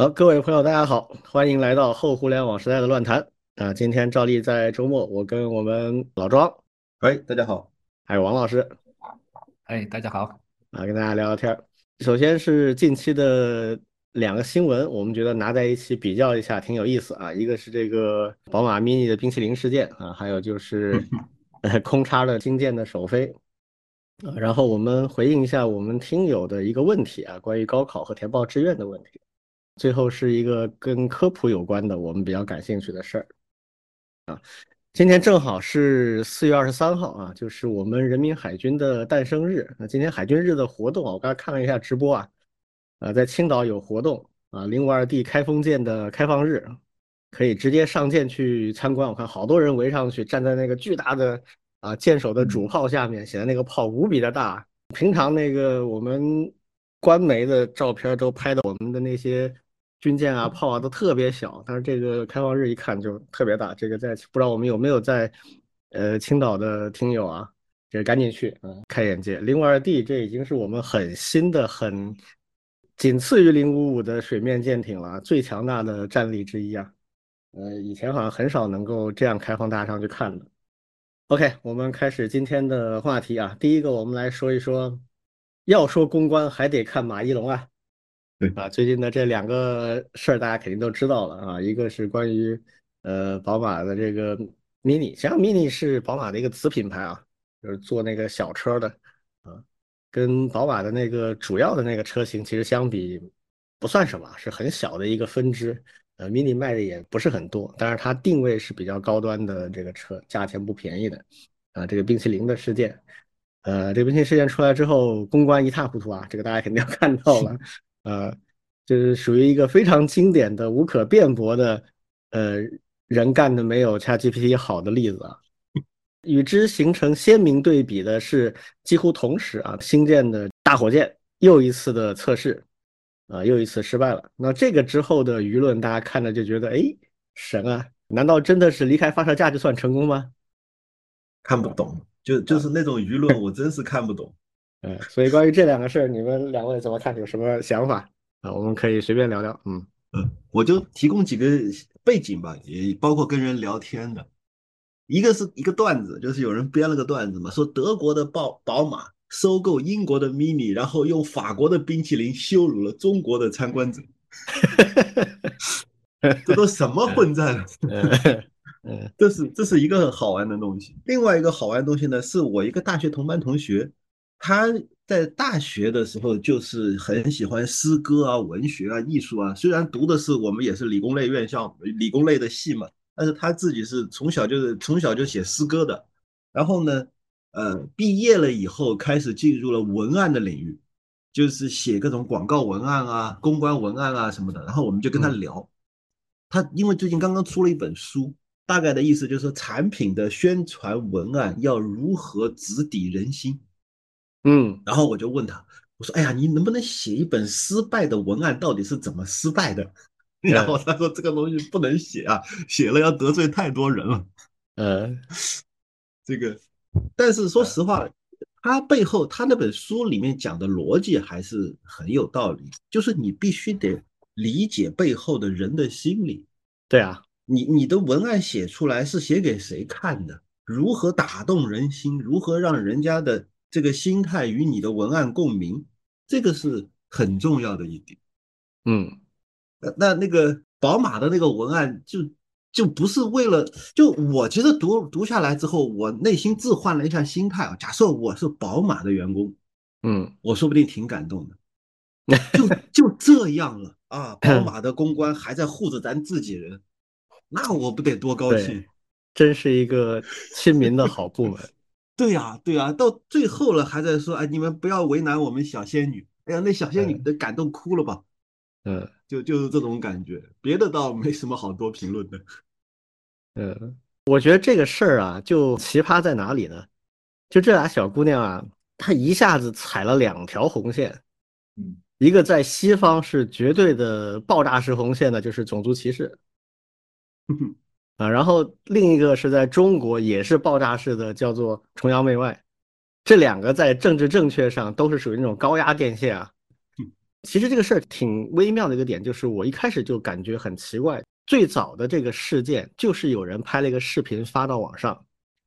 好，各位朋友，大家好，欢迎来到后互联网时代的乱谈啊！今天照例在周末，我跟我们老庄，哎，大家好，还有王老师，哎，大家好，啊，跟大家聊聊天。首先是近期的两个新闻，我们觉得拿在一起比较一下挺有意思啊。一个是这个宝马 mini 的冰淇淋事件啊，还有就是呃 空叉的金舰的首飞啊。然后我们回应一下我们听友的一个问题啊，关于高考和填报志愿的问题。最后是一个跟科普有关的，我们比较感兴趣的事儿啊。今天正好是四月二十三号啊，就是我们人民海军的诞生日。那今天海军日的活动啊，我刚才看了一下直播啊，啊，在青岛有活动啊，零五二 D 开封舰的开放日，可以直接上舰去参观。我看好多人围上去，站在那个巨大的啊舰首的主炮下面，显得那个炮无比的大。平常那个我们官媒的照片都拍的我们的那些。军舰啊，炮啊都特别小，但是这个开放日一看就特别大。这个在不知道我们有没有在呃青岛的听友啊，这赶紧去嗯，开眼界。零五二 D 这已经是我们很新的、很仅次于零五五的水面舰艇了，最强大的战力之一啊。呃，以前好像很少能够这样开放大上去看的。OK，我们开始今天的话题啊。第一个，我们来说一说，要说公关还得看马一龙啊。对啊，最近的这两个事儿大家肯定都知道了啊，一个是关于呃宝马的这个 Mini，实际上 Mini 是宝马的一个子品牌啊，就是做那个小车的啊，跟宝马的那个主要的那个车型其实相比不算什么，是很小的一个分支。呃，Mini 卖的也不是很多，但是它定位是比较高端的这个车，价钱不便宜的啊。这个冰淇淋的事件，呃，这冰淇淋事件出来之后，公关一塌糊涂啊，这个大家肯定要看到了。呃，就是属于一个非常经典的、无可辩驳的，呃，人干的没有 ChatGPT 好的例子啊。与之形成鲜明对比的是，几乎同时啊，新建的大火箭又一次的测试，啊，又一次失败了。那这个之后的舆论，大家看着就觉得，哎，神啊！难道真的是离开发射架就算成功吗？看不懂，就就是那种舆论，我真是看不懂。嗯，所以关于这两个事儿，你们两位怎么看？有什么想法啊？我们可以随便聊聊。嗯嗯，我就提供几个背景吧，也包括跟人聊天的。一个是一个段子，就是有人编了个段子嘛，说德国的宝宝马收购英国的 Mini，然后用法国的冰淇淋羞辱了中国的参观者。这都什么混战？嗯，这是这是一个很好玩的东西。另外一个好玩的东西呢，是我一个大学同班同学。他在大学的时候就是很喜欢诗歌啊、文学啊、艺术啊。虽然读的是我们也是理工类院校、理工类的系嘛，但是他自己是从小就是从小就写诗歌的。然后呢，呃，毕业了以后开始进入了文案的领域，就是写各种广告文案啊、公关文案啊什么的。然后我们就跟他聊，他因为最近刚刚出了一本书，大概的意思就是说产品的宣传文案要如何直抵人心。嗯，然后我就问他，我说：“哎呀，你能不能写一本失败的文案，到底是怎么失败的？” 然后他说：“这个东西不能写啊，写了要得罪太多人了。”嗯，这个，但是说实话，他背后他那本书里面讲的逻辑还是很有道理，就是你必须得理解背后的人的心理。对啊，你你的文案写出来是写给谁看的？如何打动人心？如何让人家的？这个心态与你的文案共鸣，这个是很重要的一点。嗯，那那个宝马的那个文案就就不是为了就我其实读读下来之后，我内心置换了一下心态啊。假设我是宝马的员工，嗯，我说不定挺感动的。就就这样了啊，宝马的公关还在护着咱自己人，那我不得多高兴？真是一个亲民的好部门。对呀，对呀，到最后了还在说，哎，你们不要为难我们小仙女。哎呀，那小仙女都感动哭了吧？嗯，就就是这种感觉，别的倒没什么好多评论的。嗯，我觉得这个事儿啊，就奇葩在哪里呢？就这俩小姑娘啊，她一下子踩了两条红线。嗯，一个在西方是绝对的爆炸式红线的，就是种族歧视。啊，然后另一个是在中国也是爆炸式的，叫做崇洋媚外，这两个在政治正确上都是属于那种高压电线啊。其实这个事儿挺微妙的一个点，就是我一开始就感觉很奇怪。最早的这个事件就是有人拍了一个视频发到网上，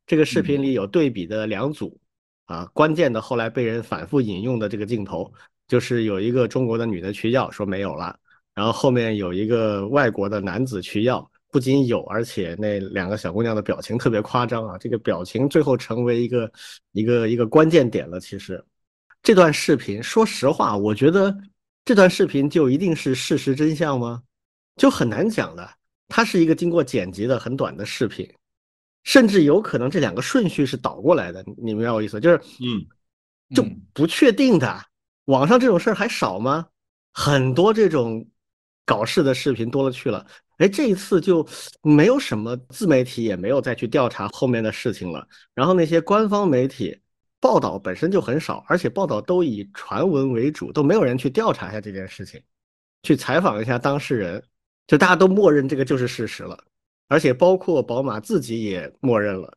这个视频里有对比的两组，啊，关键的后来被人反复引用的这个镜头，就是有一个中国的女的去要说没有了，然后后面有一个外国的男子取药，不仅有，而且那两个小姑娘的表情特别夸张啊，这个表情最后成为一个一个一个关键点了。其实这段视频，说实话，我觉得。这段视频就一定是事实真相吗？就很难讲的。它是一个经过剪辑的很短的视频，甚至有可能这两个顺序是倒过来的。你明白我意思？就是，嗯，就不确定的。网上这种事儿还少吗？很多这种搞事的视频多了去了。哎，这一次就没有什么自媒体也没有再去调查后面的事情了。然后那些官方媒体。报道本身就很少，而且报道都以传闻为主，都没有人去调查一下这件事情，去采访一下当事人，就大家都默认这个就是事实了，而且包括宝马自己也默认了。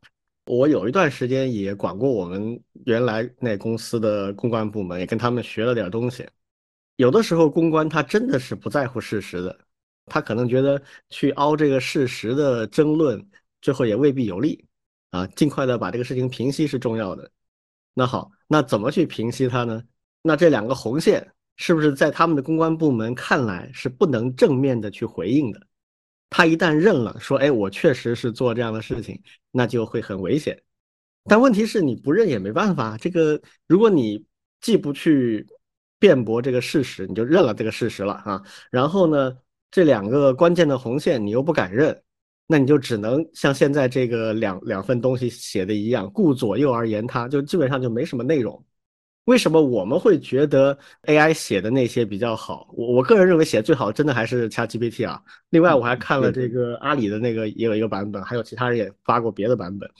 我有一段时间也管过我们原来那公司的公关部门，也跟他们学了点东西。有的时候公关他真的是不在乎事实的，他可能觉得去凹这个事实的争论，最后也未必有利啊。尽快的把这个事情平息是重要的。那好，那怎么去平息它呢？那这两个红线是不是在他们的公关部门看来是不能正面的去回应的？他一旦认了，说，哎，我确实是做这样的事情，那就会很危险。但问题是你不认也没办法，这个如果你既不去辩驳这个事实，你就认了这个事实了啊。然后呢，这两个关键的红线你又不敢认。那你就只能像现在这个两两份东西写的一样，顾左右而言他，就基本上就没什么内容。为什么我们会觉得 AI 写的那些比较好？我我个人认为写最好真的还是 ChatGPT 啊。另外我还看了这个阿里的那个也有一个版本，还有其他人也发过别的版本。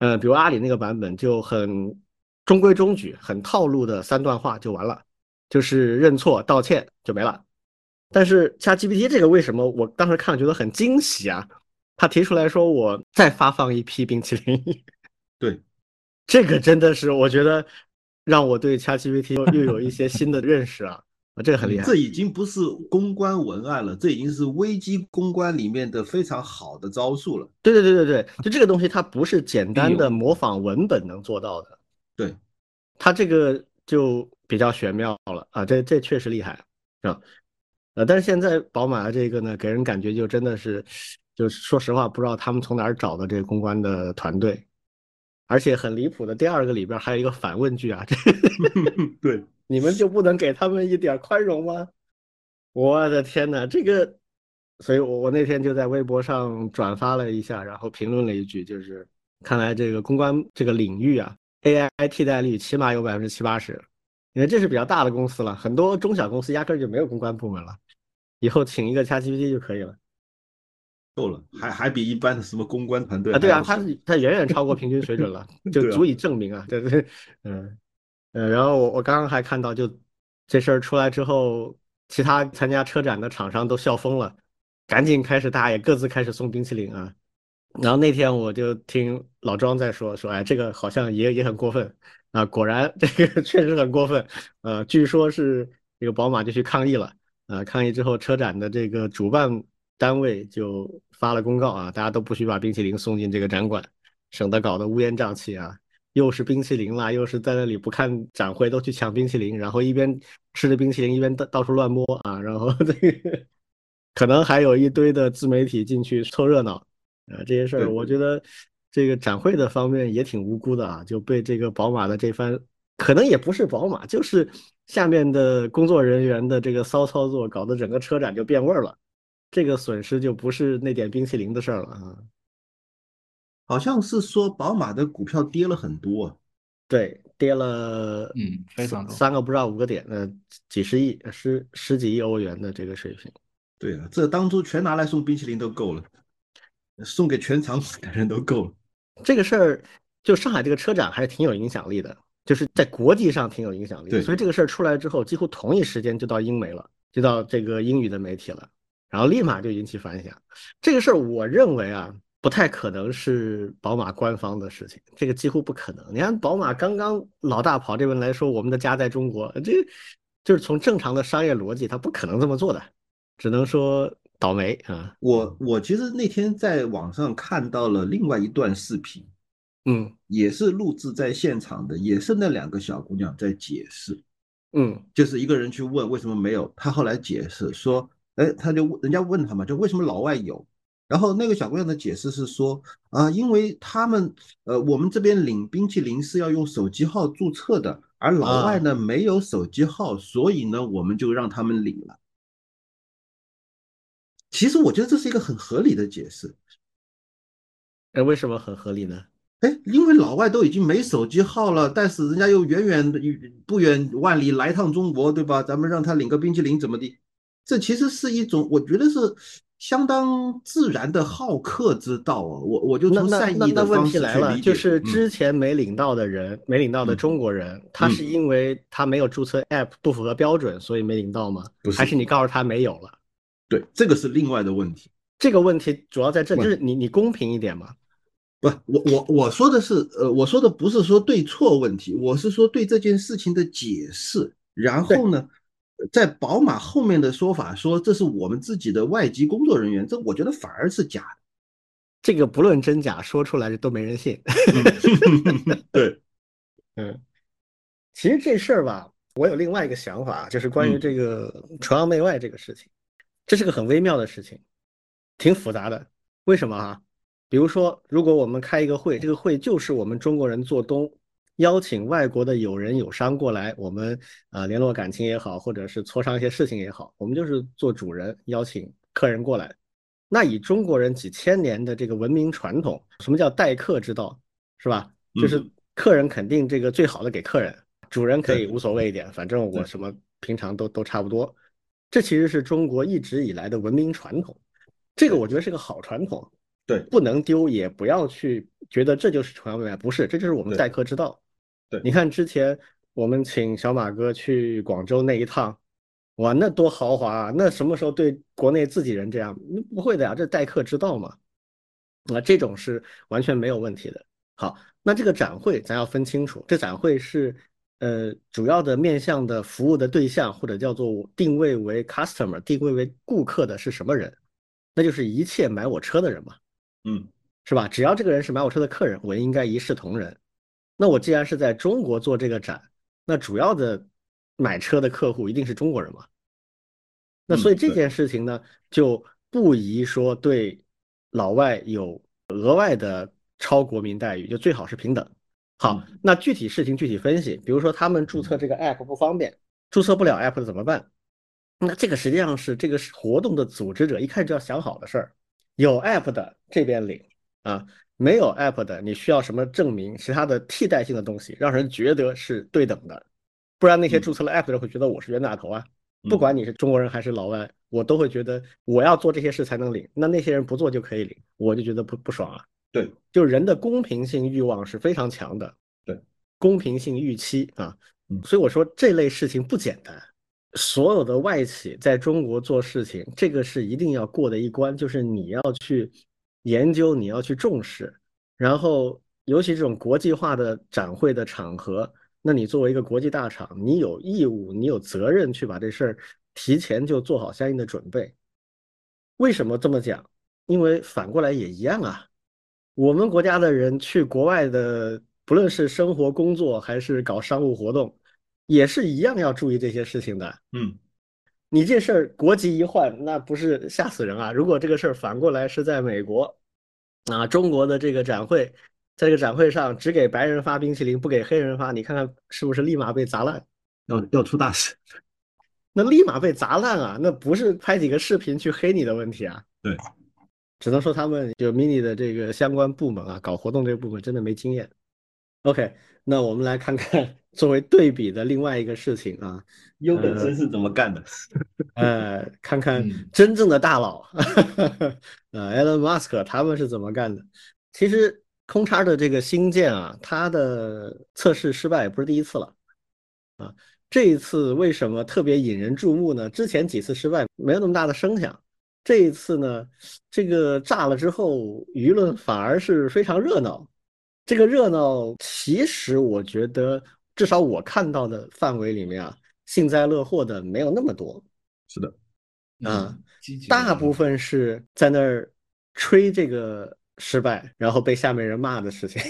嗯，比如阿里那个版本就很中规中矩，很套路的三段话就完了，就是认错道歉就没了。但是 ChatGPT 这个为什么我当时看了觉得很惊喜啊？他提出来说：“我再发放一批冰淇淋。”对，这个真的是我觉得让我对 ChatGPT 又有一些新的认识啊！啊，这个很厉害。这已经不是公关文案了，这已经是危机公关里面的非常好的招数了。对对对对对，就这个东西，它不是简单的模仿文本能做到的。对，它这个就比较玄妙了啊！这这确实厉害，是吧？呃，但是现在宝马的这个呢，给人感觉就真的是。就是说实话，不知道他们从哪儿找的这个公关的团队，而且很离谱的，第二个里边还有一个反问句啊，这 对你们就不能给他们一点宽容吗？我的天哪，这个，所以我我那天就在微博上转发了一下，然后评论了一句，就是看来这个公关这个领域啊，AI 替代率起码有百分之七八十，因为这是比较大的公司了，很多中小公司压根就没有公关部门了，以后请一个 ChatGPT 就可以了。够了，还还比一般的什么公关团队啊？对啊，他他远远超过平均水准了，就足以证明啊，对对，嗯呃。然后我我刚刚还看到，就这事儿出来之后，其他参加车展的厂商都笑疯了，赶紧开始大家也各自开始送冰淇淋啊。然后那天我就听老庄在说说，哎，这个好像也也很过分啊。果然这个 确实很过分，呃，据说是这个宝马就去抗议了，呃，抗议之后车展的这个主办。单位就发了公告啊，大家都不许把冰淇淋送进这个展馆，省得搞得乌烟瘴气啊。又是冰淇淋啦，又是在那里不看展会都去抢冰淇淋，然后一边吃着冰淇淋一边到到处乱摸啊，然后 这个 可能还有一堆的自媒体进去凑热闹啊。这些事儿，我觉得这个展会的方面也挺无辜的啊，就被这个宝马的这番，可能也不是宝马，就是下面的工作人员的这个骚操作，搞得整个车展就变味儿了。这个损失就不是那点冰淇淋的事儿了啊！好像是说宝马的股票跌了很多，对，跌了嗯，非常三个不知道五个点，呃，几十亿，十十几亿欧元的这个水平。对啊，这当初全拿来送冰淇淋都够了，送给全场的人都够了。这个事儿就上海这个车展还是挺有影响力的，就是在国际上挺有影响力。对，所以这个事儿出来之后，几乎同一时间就到英媒了，就到这个英语的媒体了。然后立马就引起反响，这个事儿我认为啊，不太可能是宝马官方的事情，这个几乎不可能。你看宝马刚刚老大跑这边来说，我们的家在中国，这就是从正常的商业逻辑，他不可能这么做的，只能说倒霉啊。我我其实那天在网上看到了另外一段视频，嗯，也是录制在现场的，也是那两个小姑娘在解释，嗯，就是一个人去问为什么没有，她后来解释说，哎，他就人家问他嘛，就为什么老外有。然后那个小姑娘的解释是说啊，因为他们呃，我们这边领冰淇淋是要用手机号注册的，而老外呢没有手机号，所以呢我们就让他们领了。其实我觉得这是一个很合理的解释。哎，为什么很合理呢？哎，因为老外都已经没手机号了，但是人家又远远的不远万里来趟中国，对吧？咱们让他领个冰淇淋怎么的？这其实是一种，我觉得是。相当自然的好客之道啊！我我就从善意的方式去理解。就是之前没领到的人，没领到的中国人，他是因为他没有注册 App 不符合标准，所以没领到吗？不是，还是你告诉他没有了？对，这个是另外的问题。这个问题主要在这里，就是你你公平一点嘛？不，我我我说的是，呃，我说的不是说对错问题，我是说对这件事情的解释。然后呢？在宝马后面的说法说这是我们自己的外籍工作人员，这我觉得反而是假的。这个不论真假，说出来都没人信。对，嗯，其实这事儿吧，我有另外一个想法，就是关于这个崇洋媚外这个事情，这是个很微妙的事情，挺复杂的。为什么啊？比如说，如果我们开一个会，这个会就是我们中国人做东。邀请外国的友人友商过来，我们啊联络感情也好，或者是磋商一些事情也好，我们就是做主人，邀请客人过来。那以中国人几千年的这个文明传统，什么叫待客之道，是吧？就是客人肯定这个最好的给客人，主人可以无所谓一点，反正我什么平常都都差不多。这其实是中国一直以来的文明传统，这个我觉得是个好传统，对，不能丢，也不要去觉得这就是崇洋媚外，不是，这就是我们待客之道。对，你看之前我们请小马哥去广州那一趟，哇，那多豪华啊！那什么时候对国内自己人这样？不会的呀，这待客之道嘛。那这种是完全没有问题的。好，那这个展会咱要分清楚，这展会是呃主要的面向的服务的对象，或者叫做定位为 customer，定位为顾客的是什么人？那就是一切买我车的人嘛。嗯，是吧？只要这个人是买我车的客人，我应该一视同仁。那我既然是在中国做这个展，那主要的买车的客户一定是中国人嘛？那所以这件事情呢，就不宜说对老外有额外的超国民待遇，就最好是平等。好，那具体事情具体分析，比如说他们注册这个 app 不方便，注册不了 app 怎么办？那这个实际上是这个活动的组织者一开始就要想好的事儿，有 app 的这边领啊。没有 app 的，你需要什么证明？其他的替代性的东西，让人觉得是对等的，不然那些注册了 app 的人会觉得我是冤大头啊！不管你是中国人还是老外，我都会觉得我要做这些事才能领，那那些人不做就可以领，我就觉得不不爽啊！对，就人的公平性欲望是非常强的，对，公平性预期啊，所以我说这类事情不简单。所有的外企在中国做事情，这个是一定要过的一关，就是你要去。研究你要去重视，然后尤其这种国际化的展会的场合，那你作为一个国际大厂，你有义务，你有责任去把这事儿提前就做好相应的准备。为什么这么讲？因为反过来也一样啊，我们国家的人去国外的，不论是生活、工作还是搞商务活动，也是一样要注意这些事情的。嗯。你这事儿国籍一换，那不是吓死人啊！如果这个事儿反过来是在美国，啊，中国的这个展会，在这个展会上只给白人发冰淇淋，不给黑人发，你看看是不是立马被砸烂？要要出大事？那立马被砸烂啊！那不是拍几个视频去黑你的问题啊？对，只能说他们就 mini 的这个相关部门啊，搞活动这个部门真的没经验。OK，那我们来看看 作为对比的另外一个事情啊，优本森是怎么干的？呃，看看真正的大佬，呃，Elon Musk 他们是怎么干的？其实空叉的这个星舰啊，它的测试失败也不是第一次了啊。这一次为什么特别引人注目呢？之前几次失败没有那么大的声响，这一次呢，这个炸了之后，舆论反而是非常热闹。这个热闹，其实我觉得，至少我看到的范围里面啊，幸灾乐祸的没有那么多。是的，啊，大部分是在那儿吹这个失败，然后被下面人骂的事情。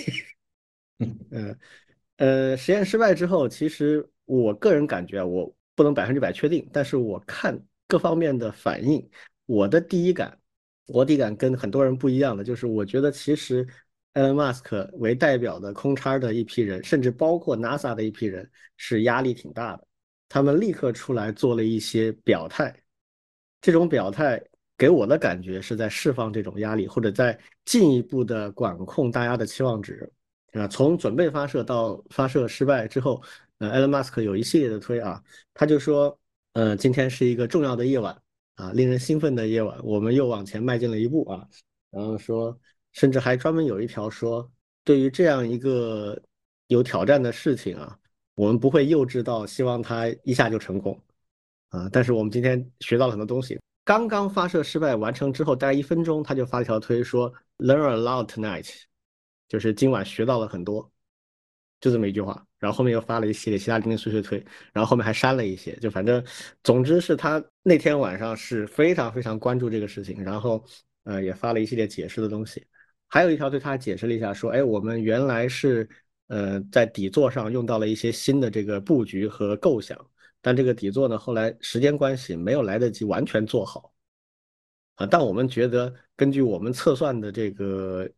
嗯，呃，实验失败之后，其实我个人感觉我不能百分之百确定，但是我看各方面的反应，我的第一感，我第一感跟很多人不一样的，就是我觉得其实 Elon Musk 为代表的空叉的一批人，甚至包括 NASA 的一批人，是压力挺大的。他们立刻出来做了一些表态，这种表态给我的感觉是在释放这种压力，或者在进一步的管控大家的期望值。啊，从准备发射到发射失败之后，呃，Elon Musk 有一系列的推啊，他就说，呃，今天是一个重要的夜晚啊，令人兴奋的夜晚，我们又往前迈进了一步啊。然后说，甚至还专门有一条说，对于这样一个有挑战的事情啊。我们不会幼稚到希望它一下就成功，啊！但是我们今天学到了很多东西。刚刚发射失败完成之后，大概一分钟，他就发了条推说 “Learn a lot tonight”，就是今晚学到了很多，就这么一句话。然后后面又发了一系列其他零零碎碎推，然后后面还删了一些。就反正，总之是他那天晚上是非常非常关注这个事情，然后呃也发了一系列解释的东西。还有一条对，他解释了一下说：“哎，我们原来是。”呃，在底座上用到了一些新的这个布局和构想，但这个底座呢，后来时间关系没有来得及完全做好啊。但我们觉得，根据我们测算的这个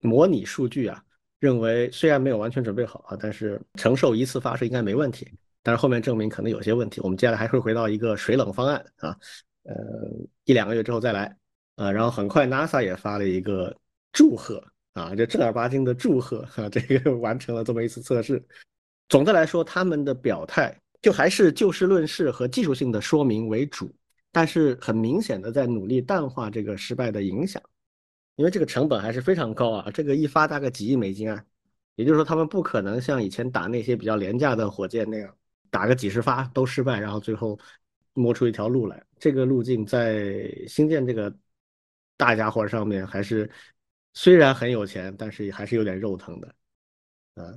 模拟数据啊，认为虽然没有完全准备好啊，但是承受一次发射应该没问题。但是后面证明可能有些问题，我们接下来还会回到一个水冷方案啊，呃，一两个月之后再来啊。然后很快 NASA 也发了一个祝贺。啊，就正儿八经的祝贺哈，这个完成了这么一次测试。总的来说，他们的表态就还是就事论事和技术性的说明为主，但是很明显的在努力淡化这个失败的影响，因为这个成本还是非常高啊，这个一发大概几亿美金啊，也就是说他们不可能像以前打那些比较廉价的火箭那样，打个几十发都失败，然后最后摸出一条路来。这个路径在新建这个大家伙上面还是。虽然很有钱，但是还是有点肉疼的，啊，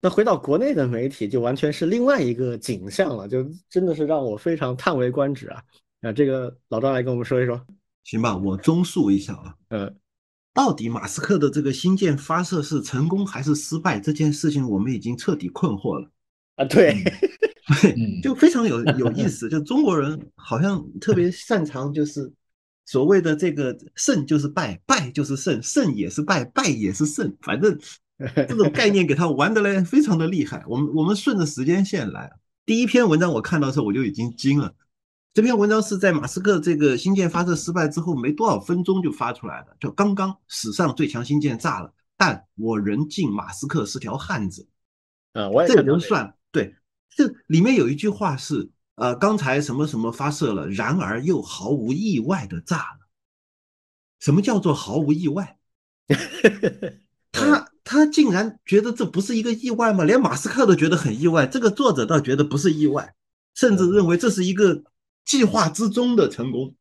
那回到国内的媒体就完全是另外一个景象了，就真的是让我非常叹为观止啊！啊，这个老张来跟我们说一说，行吧，我综述一下啊，呃，到底马斯克的这个星舰发射是成功还是失败这件事情，我们已经彻底困惑了啊，对，对，就非常有有意思，就中国人好像特别擅长就是。所谓的这个胜就是败，败就是胜，胜也是败，败也是胜，反正这种概念给他玩的嘞，非常的厉害。我们我们顺着时间线来，第一篇文章我看到的时候我就已经惊了。这篇文章是在马斯克这个星舰发射失败之后没多少分钟就发出来的，就刚刚史上最强星舰炸了，但我仍敬马斯克是条汉子。啊，我也这能算对？这里面有一句话是。呃，刚才什么什么发射了，然而又毫无意外的炸了。什么叫做毫无意外？他他竟然觉得这不是一个意外吗？连马斯克都觉得很意外，这个作者倒觉得不是意外，甚至认为这是一个计划之中的成功。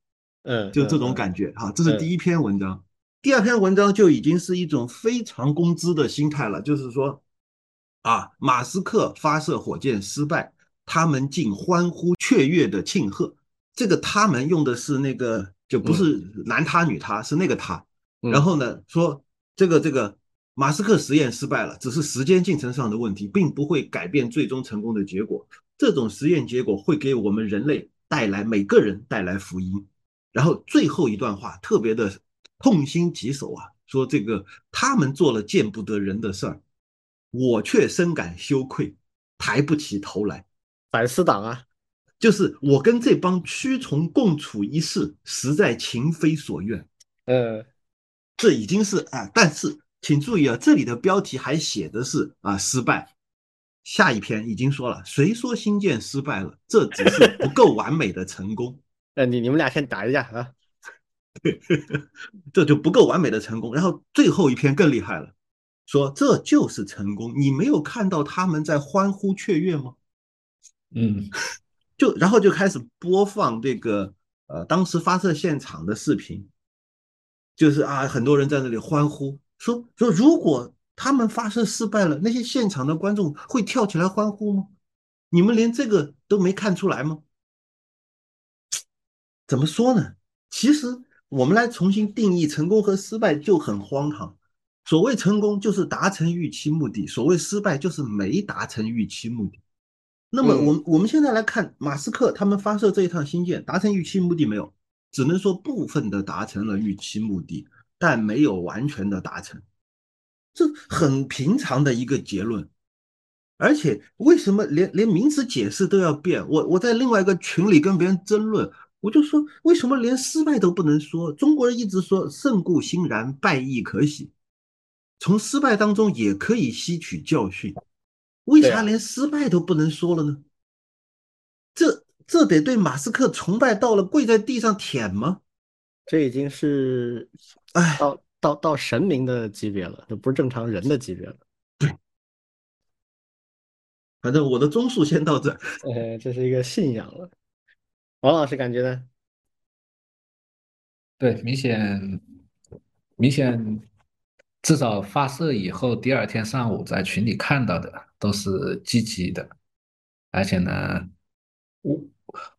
嗯，就这种感觉哈。这是第一篇文章，第二篇文章就已经是一种非常工资的心态了，就是说啊，马斯克发射火箭失败。他们竟欢呼雀跃的庆贺，这个他们用的是那个，就不是男他女他，是那个他。然后呢，说这个这个马斯克实验失败了，只是时间进程上的问题，并不会改变最终成功的结果。这种实验结果会给我们人类带来每个人带来福音。然后最后一段话特别的痛心疾首啊，说这个他们做了见不得人的事儿，我却深感羞愧，抬不起头来。反思党啊，就是我跟这帮蛆虫共处一室，实在情非所愿。呃，这已经是啊，但是请注意啊，这里的标题还写的是啊失败。下一篇已经说了，谁说新建失败了？这只是不够完美的成功。呃，你你们俩先打一架啊，这就不够完美的成功。然后最后一篇更厉害了，说这就是成功。你没有看到他们在欢呼雀跃吗？嗯，就然后就开始播放这个呃当时发射现场的视频，就是啊很多人在那里欢呼，说说如果他们发射失败了，那些现场的观众会跳起来欢呼吗？你们连这个都没看出来吗？怎么说呢？其实我们来重新定义成功和失败就很荒唐。所谓成功就是达成预期目的，所谓失败就是没达成预期目的。那么我我们现在来看马斯克他们发射这一趟星舰，达成预期目的没有？只能说部分的达成了预期目的，但没有完全的达成。这很平常的一个结论。而且为什么连连名词解释都要变？我我在另外一个群里跟别人争论，我就说为什么连失败都不能说？中国人一直说胜固欣然，败亦可喜，从失败当中也可以吸取教训。为啥连失败都不能说了呢？这这得对马斯克崇拜到了跪在地上舔吗？这已经是哎，到到到神明的级别了，这不是正常人的级别了。对反正我的综述先到这。呃，这是一个信仰了。王老师感觉呢？对，明显，明显，至少发射以后第二天上午在群里看到的都是积极的，而且呢，我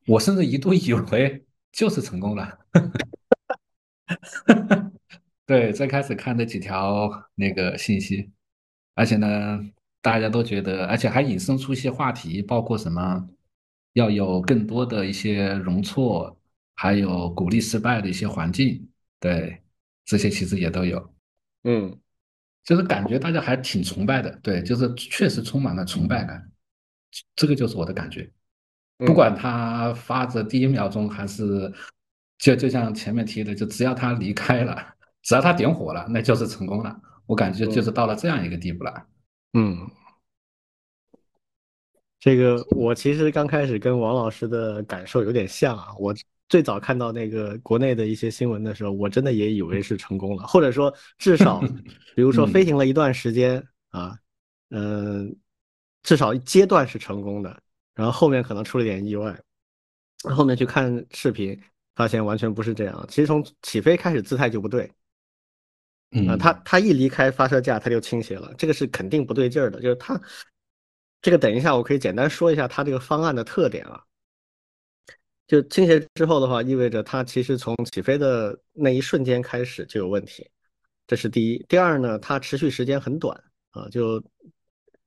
我甚至一度以为就是成功了。对，最开始看那几条那个信息，而且呢。大家都觉得，而且还引申出一些话题，包括什么要有更多的一些容错，还有鼓励失败的一些环境，对，这些其实也都有。嗯，就是感觉大家还挺崇拜的，对，就是确实充满了崇拜感，这个就是我的感觉。不管他发着第一秒钟还是，就就像前面提的，就只要他离开了，只要他点火了，那就是成功了。我感觉就是到了这样一个地步了。嗯，这个我其实刚开始跟王老师的感受有点像啊。我最早看到那个国内的一些新闻的时候，我真的也以为是成功了，或者说至少，比如说飞行了一段时间啊，嗯，至少阶段是成功的，然后后面可能出了点意外，后面去看视频，发现完全不是这样。其实从起飞开始姿态就不对。啊，他他一离开发射架，他就倾斜了，这个是肯定不对劲儿的。就是他这个，等一下我可以简单说一下他这个方案的特点啊。就倾斜之后的话，意味着它其实从起飞的那一瞬间开始就有问题，这是第一。第二呢，它持续时间很短啊，就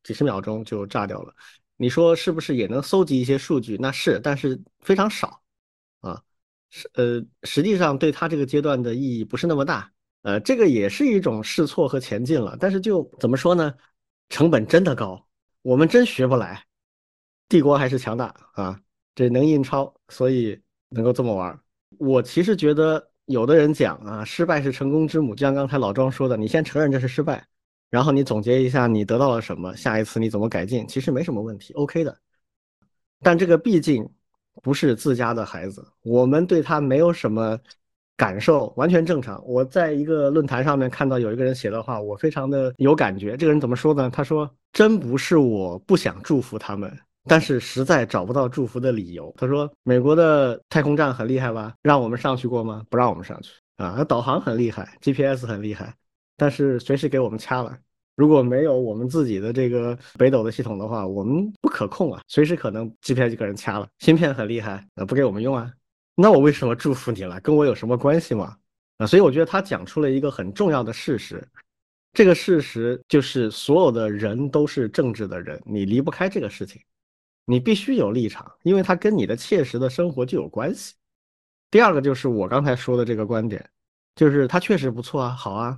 几十秒钟就炸掉了。你说是不是也能搜集一些数据？那是，但是非常少啊。是呃，实际上对它这个阶段的意义不是那么大。呃，这个也是一种试错和前进了，但是就怎么说呢？成本真的高，我们真学不来。帝国还是强大啊，这能印钞，所以能够这么玩。我其实觉得，有的人讲啊，失败是成功之母，就像刚才老庄说的，你先承认这是失败，然后你总结一下你得到了什么，下一次你怎么改进，其实没什么问题，OK 的。但这个毕竟不是自家的孩子，我们对他没有什么。感受完全正常。我在一个论坛上面看到有一个人写的话，我非常的有感觉。这个人怎么说呢？他说：“真不是我不想祝福他们，但是实在找不到祝福的理由。”他说：“美国的太空站很厉害吧？让我们上去过吗？不让我们上去啊。导航很厉害，GPS 很厉害，但是随时给我们掐了。如果没有我们自己的这个北斗的系统的话，我们不可控啊，随时可能 GPS 就给人掐了。芯片很厉害，呃，不给我们用啊。”那我为什么祝福你了？跟我有什么关系吗？啊，所以我觉得他讲出了一个很重要的事实，这个事实就是所有的人都是政治的人，你离不开这个事情，你必须有立场，因为它跟你的切实的生活就有关系。第二个就是我刚才说的这个观点，就是他确实不错啊，好啊，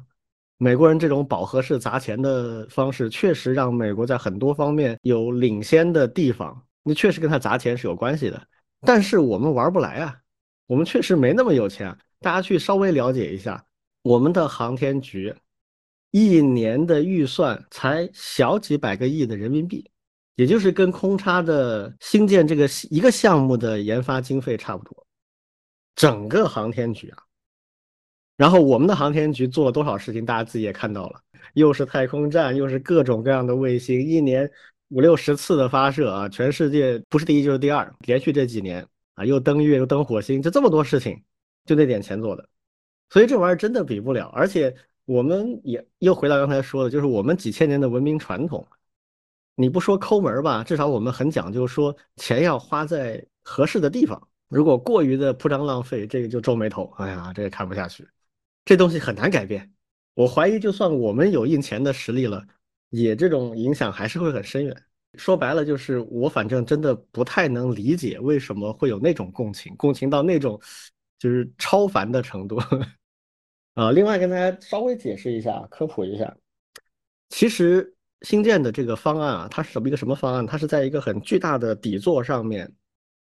美国人这种饱和式砸钱的方式，确实让美国在很多方面有领先的地方，那确实跟他砸钱是有关系的，但是我们玩不来啊。我们确实没那么有钱，大家去稍微了解一下，我们的航天局一年的预算才小几百个亿的人民币，也就是跟空差的新建这个一个项目的研发经费差不多。整个航天局啊，然后我们的航天局做了多少事情，大家自己也看到了，又是太空站，又是各种各样的卫星，一年五六十次的发射啊，全世界不是第一就是第二，连续这几年。啊，又登月又登火星，就这么多事情，就那点钱做的，所以这玩意儿真的比不了。而且我们也又回到刚才说的，就是我们几千年的文明传统，你不说抠门吧，至少我们很讲究，说钱要花在合适的地方。如果过于的铺张浪费，这个就皱眉头。哎呀，这个看不下去。这东西很难改变。我怀疑，就算我们有印钱的实力了，也这种影响还是会很深远。说白了，就是我反正真的不太能理解为什么会有那种共情，共情到那种就是超凡的程度。啊，另外跟大家稍微解释一下，科普一下，其实。新建的这个方案啊，它是什么一个什么方案？它是在一个很巨大的底座上面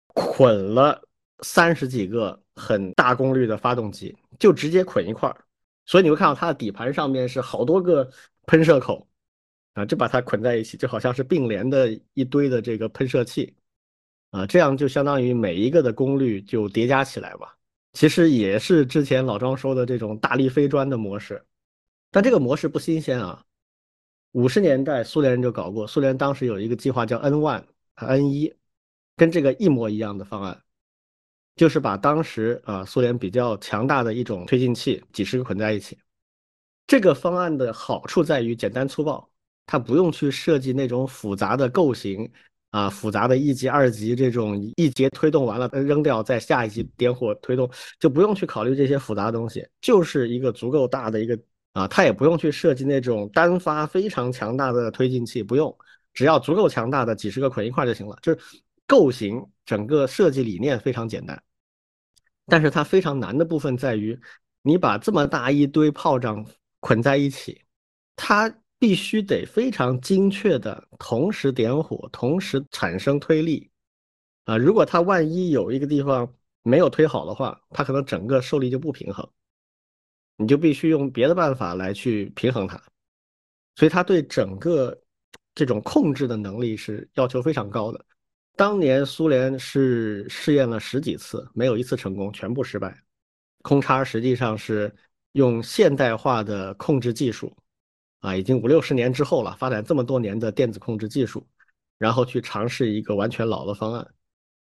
捆了三十几个很大功率的发动机，就直接捆一块儿。所以你会看到它的底盘上面是好多个喷射口啊，就把它捆在一起，就好像是并联的一堆的这个喷射器啊，这样就相当于每一个的功率就叠加起来吧。其实也是之前老庄说的这种大力飞砖的模式，但这个模式不新鲜啊。五十年代，苏联人就搞过。苏联当时有一个计划叫 N one N 一，跟这个一模一样的方案，就是把当时啊苏联比较强大的一种推进器几十个捆在一起。这个方案的好处在于简单粗暴，它不用去设计那种复杂的构型啊，复杂的一级、二级这种一节推动完了扔掉，在下一级点火推动，就不用去考虑这些复杂的东西，就是一个足够大的一个。啊，它也不用去设计那种单发非常强大的推进器，不用，只要足够强大的几十个捆一块就行了。就是构型整个设计理念非常简单，但是它非常难的部分在于，你把这么大一堆炮仗捆在一起，它必须得非常精确的同时点火，同时产生推力。啊，如果它万一有一个地方没有推好的话，它可能整个受力就不平衡。你就必须用别的办法来去平衡它，所以它对整个这种控制的能力是要求非常高的。当年苏联是试验了十几次，没有一次成功，全部失败。空叉实际上是用现代化的控制技术，啊，已经五六十年之后了，发展这么多年的电子控制技术，然后去尝试一个完全老的方案。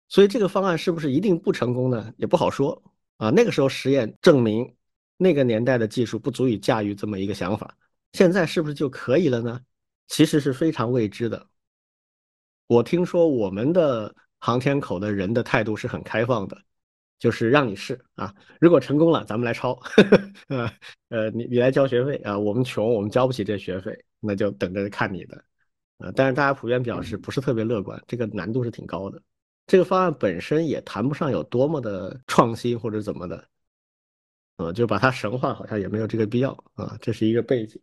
所以这个方案是不是一定不成功呢？也不好说啊。那个时候实验证明。那个年代的技术不足以驾驭这么一个想法，现在是不是就可以了呢？其实是非常未知的。我听说我们的航天口的人的态度是很开放的，就是让你试啊，如果成功了，咱们来抄，呃 呃，你你来交学费啊，我们穷，我们交不起这学费，那就等着看你的。呃，但是大家普遍表示不是特别乐观，这个难度是挺高的。这个方案本身也谈不上有多么的创新或者怎么的。啊，就把它神话，好像也没有这个必要啊，这是一个背景。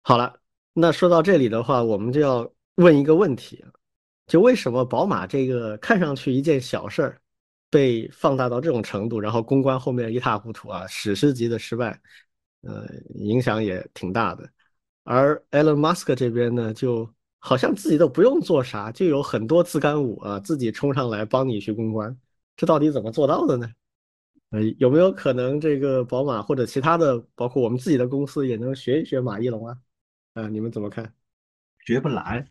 好了，那说到这里的话，我们就要问一个问题就为什么宝马这个看上去一件小事儿，被放大到这种程度，然后公关后面一塌糊涂啊，史诗级的失败，呃，影响也挺大的。而 Elon Musk 这边呢，就好像自己都不用做啥，就有很多自干五啊，自己冲上来帮你去公关，这到底怎么做到的呢？呃，有没有可能这个宝马或者其他的，包括我们自己的公司也能学一学马一龙啊？啊，你们怎么看？学不来。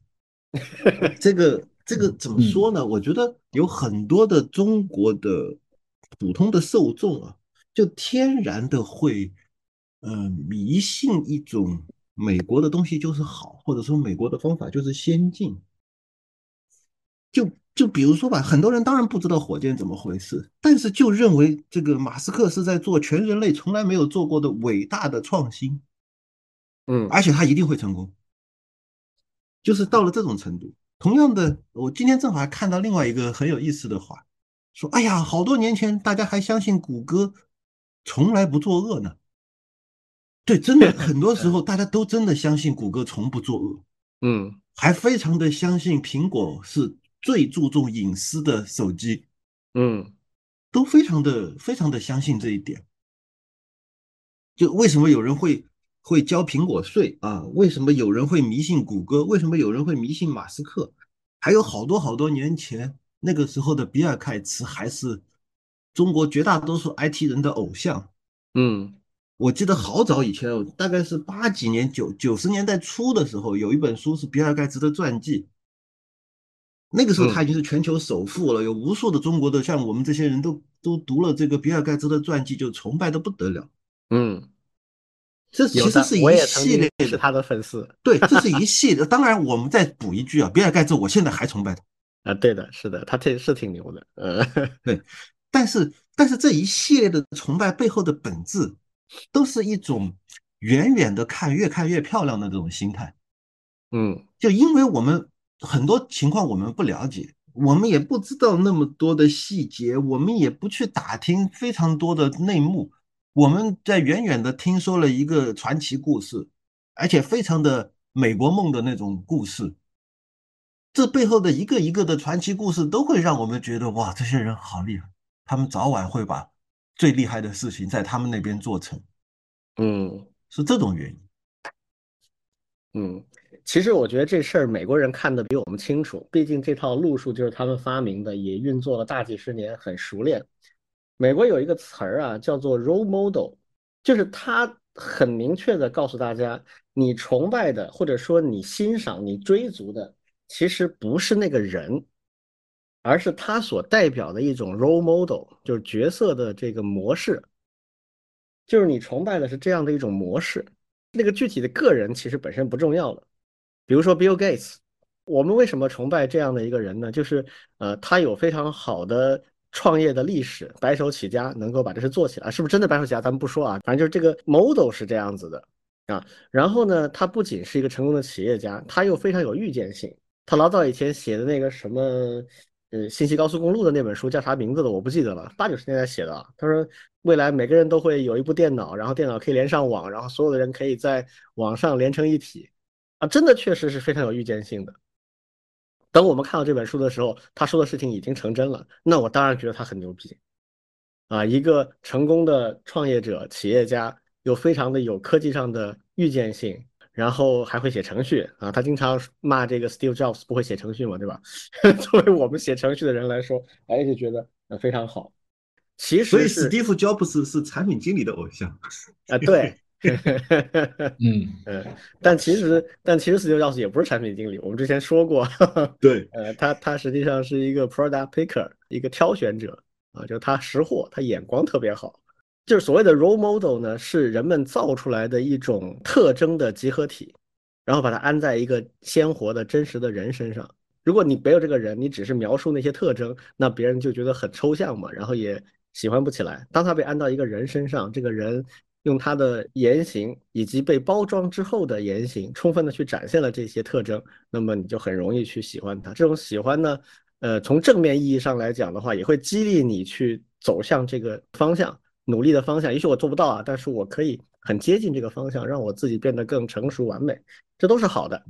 这个这个怎么说呢？我觉得有很多的中国的普通的受众啊，就天然的会，呃，迷信一种美国的东西就是好，或者说美国的方法就是先进，就。就比如说吧，很多人当然不知道火箭怎么回事，但是就认为这个马斯克是在做全人类从来没有做过的伟大的创新，嗯，而且他一定会成功，就是到了这种程度。同样的，我今天正好还看到另外一个很有意思的话，说：“哎呀，好多年前大家还相信谷歌从来不作恶呢。”对，真的很多时候大家都真的相信谷歌从不作恶，嗯，还非常的相信苹果是。最注重隐私的手机，嗯，都非常的非常的相信这一点。就为什么有人会会交苹果税啊？为什么有人会迷信谷歌？为什么有人会迷信马斯克？还有好多好多年前，那个时候的比尔盖茨还是中国绝大多数 IT 人的偶像。嗯，我记得好早以前，大概是八几年九九十年代初的时候，有一本书是比尔盖茨的传记。那个时候他已经是全球首富了，有无数的中国的像我们这些人都都读了这个比尔盖茨的传记，就崇拜的不得了。嗯，这其实是一系列，是他的粉丝。对，这是一系列。当然，我们再补一句啊，比尔盖茨，我现在还崇拜他啊。对的，是的，他挺是挺牛的。呃，对。但是，但是这一系列的崇拜背后的本质，都是一种远远的看，越看越漂亮的这种心态。嗯，就因为我们很多情况我们不了解，我们也不知道那么多的细节，我们也不去打听非常多的内幕。我们在远远的听说了一个传奇故事，而且非常的美国梦的那种故事。这背后的一个一个的传奇故事，都会让我们觉得哇，这些人好厉害，他们早晚会把最厉害的事情在他们那边做成。嗯，是这种原因。嗯，其实我觉得这事儿美国人看的比我们清楚，毕竟这套路数就是他们发明的，也运作了大几十年，很熟练。美国有一个词儿啊，叫做 role model，就是他很明确的告诉大家，你崇拜的或者说你欣赏、你追逐的，其实不是那个人，而是他所代表的一种 role model，就是角色的这个模式，就是你崇拜的是这样的一种模式，那个具体的个人其实本身不重要了。比如说 Bill Gates，我们为什么崇拜这样的一个人呢？就是呃，他有非常好的。创业的历史，白手起家能够把这事做起来，是不是真的白手起家？咱们不说啊，反正就是这个 model 是这样子的啊。然后呢，他不仅是一个成功的企业家，他又非常有预见性。他老早以前写的那个什么，呃，信息高速公路的那本书叫啥名字的？我不记得了，八九十年代写的。他说未来每个人都会有一部电脑，然后电脑可以连上网，然后所有的人可以在网上连成一体啊，真的确实是非常有预见性的。等我们看到这本书的时候，他说的事情已经成真了，那我当然觉得他很牛逼，啊，一个成功的创业者、企业家，又非常的有科技上的预见性，然后还会写程序啊。他经常骂这个 Steve Jobs 不会写程序嘛，对吧？作为我们写程序的人来说，哎，就觉得呃非常好。其实，所以史蒂夫·乔布斯是产品经理的偶像啊，对。嗯嗯，但其实但其实斯蒂夫·乔布斯也不是产品经理，我们之前说过，对，呃，他他实际上是一个 product picker，一个挑选者啊，就他识货，他眼光特别好。就是所谓的 role model 呢，是人们造出来的一种特征的集合体，然后把它安在一个鲜活的真实的人身上。如果你没有这个人，你只是描述那些特征，那别人就觉得很抽象嘛，然后也喜欢不起来。当他被安到一个人身上，这个人。用他的言行以及被包装之后的言行，充分的去展现了这些特征，那么你就很容易去喜欢他。这种喜欢呢，呃，从正面意义上来讲的话，也会激励你去走向这个方向，努力的方向。也许我做不到啊，但是我可以很接近这个方向，让我自己变得更成熟完美，这都是好的。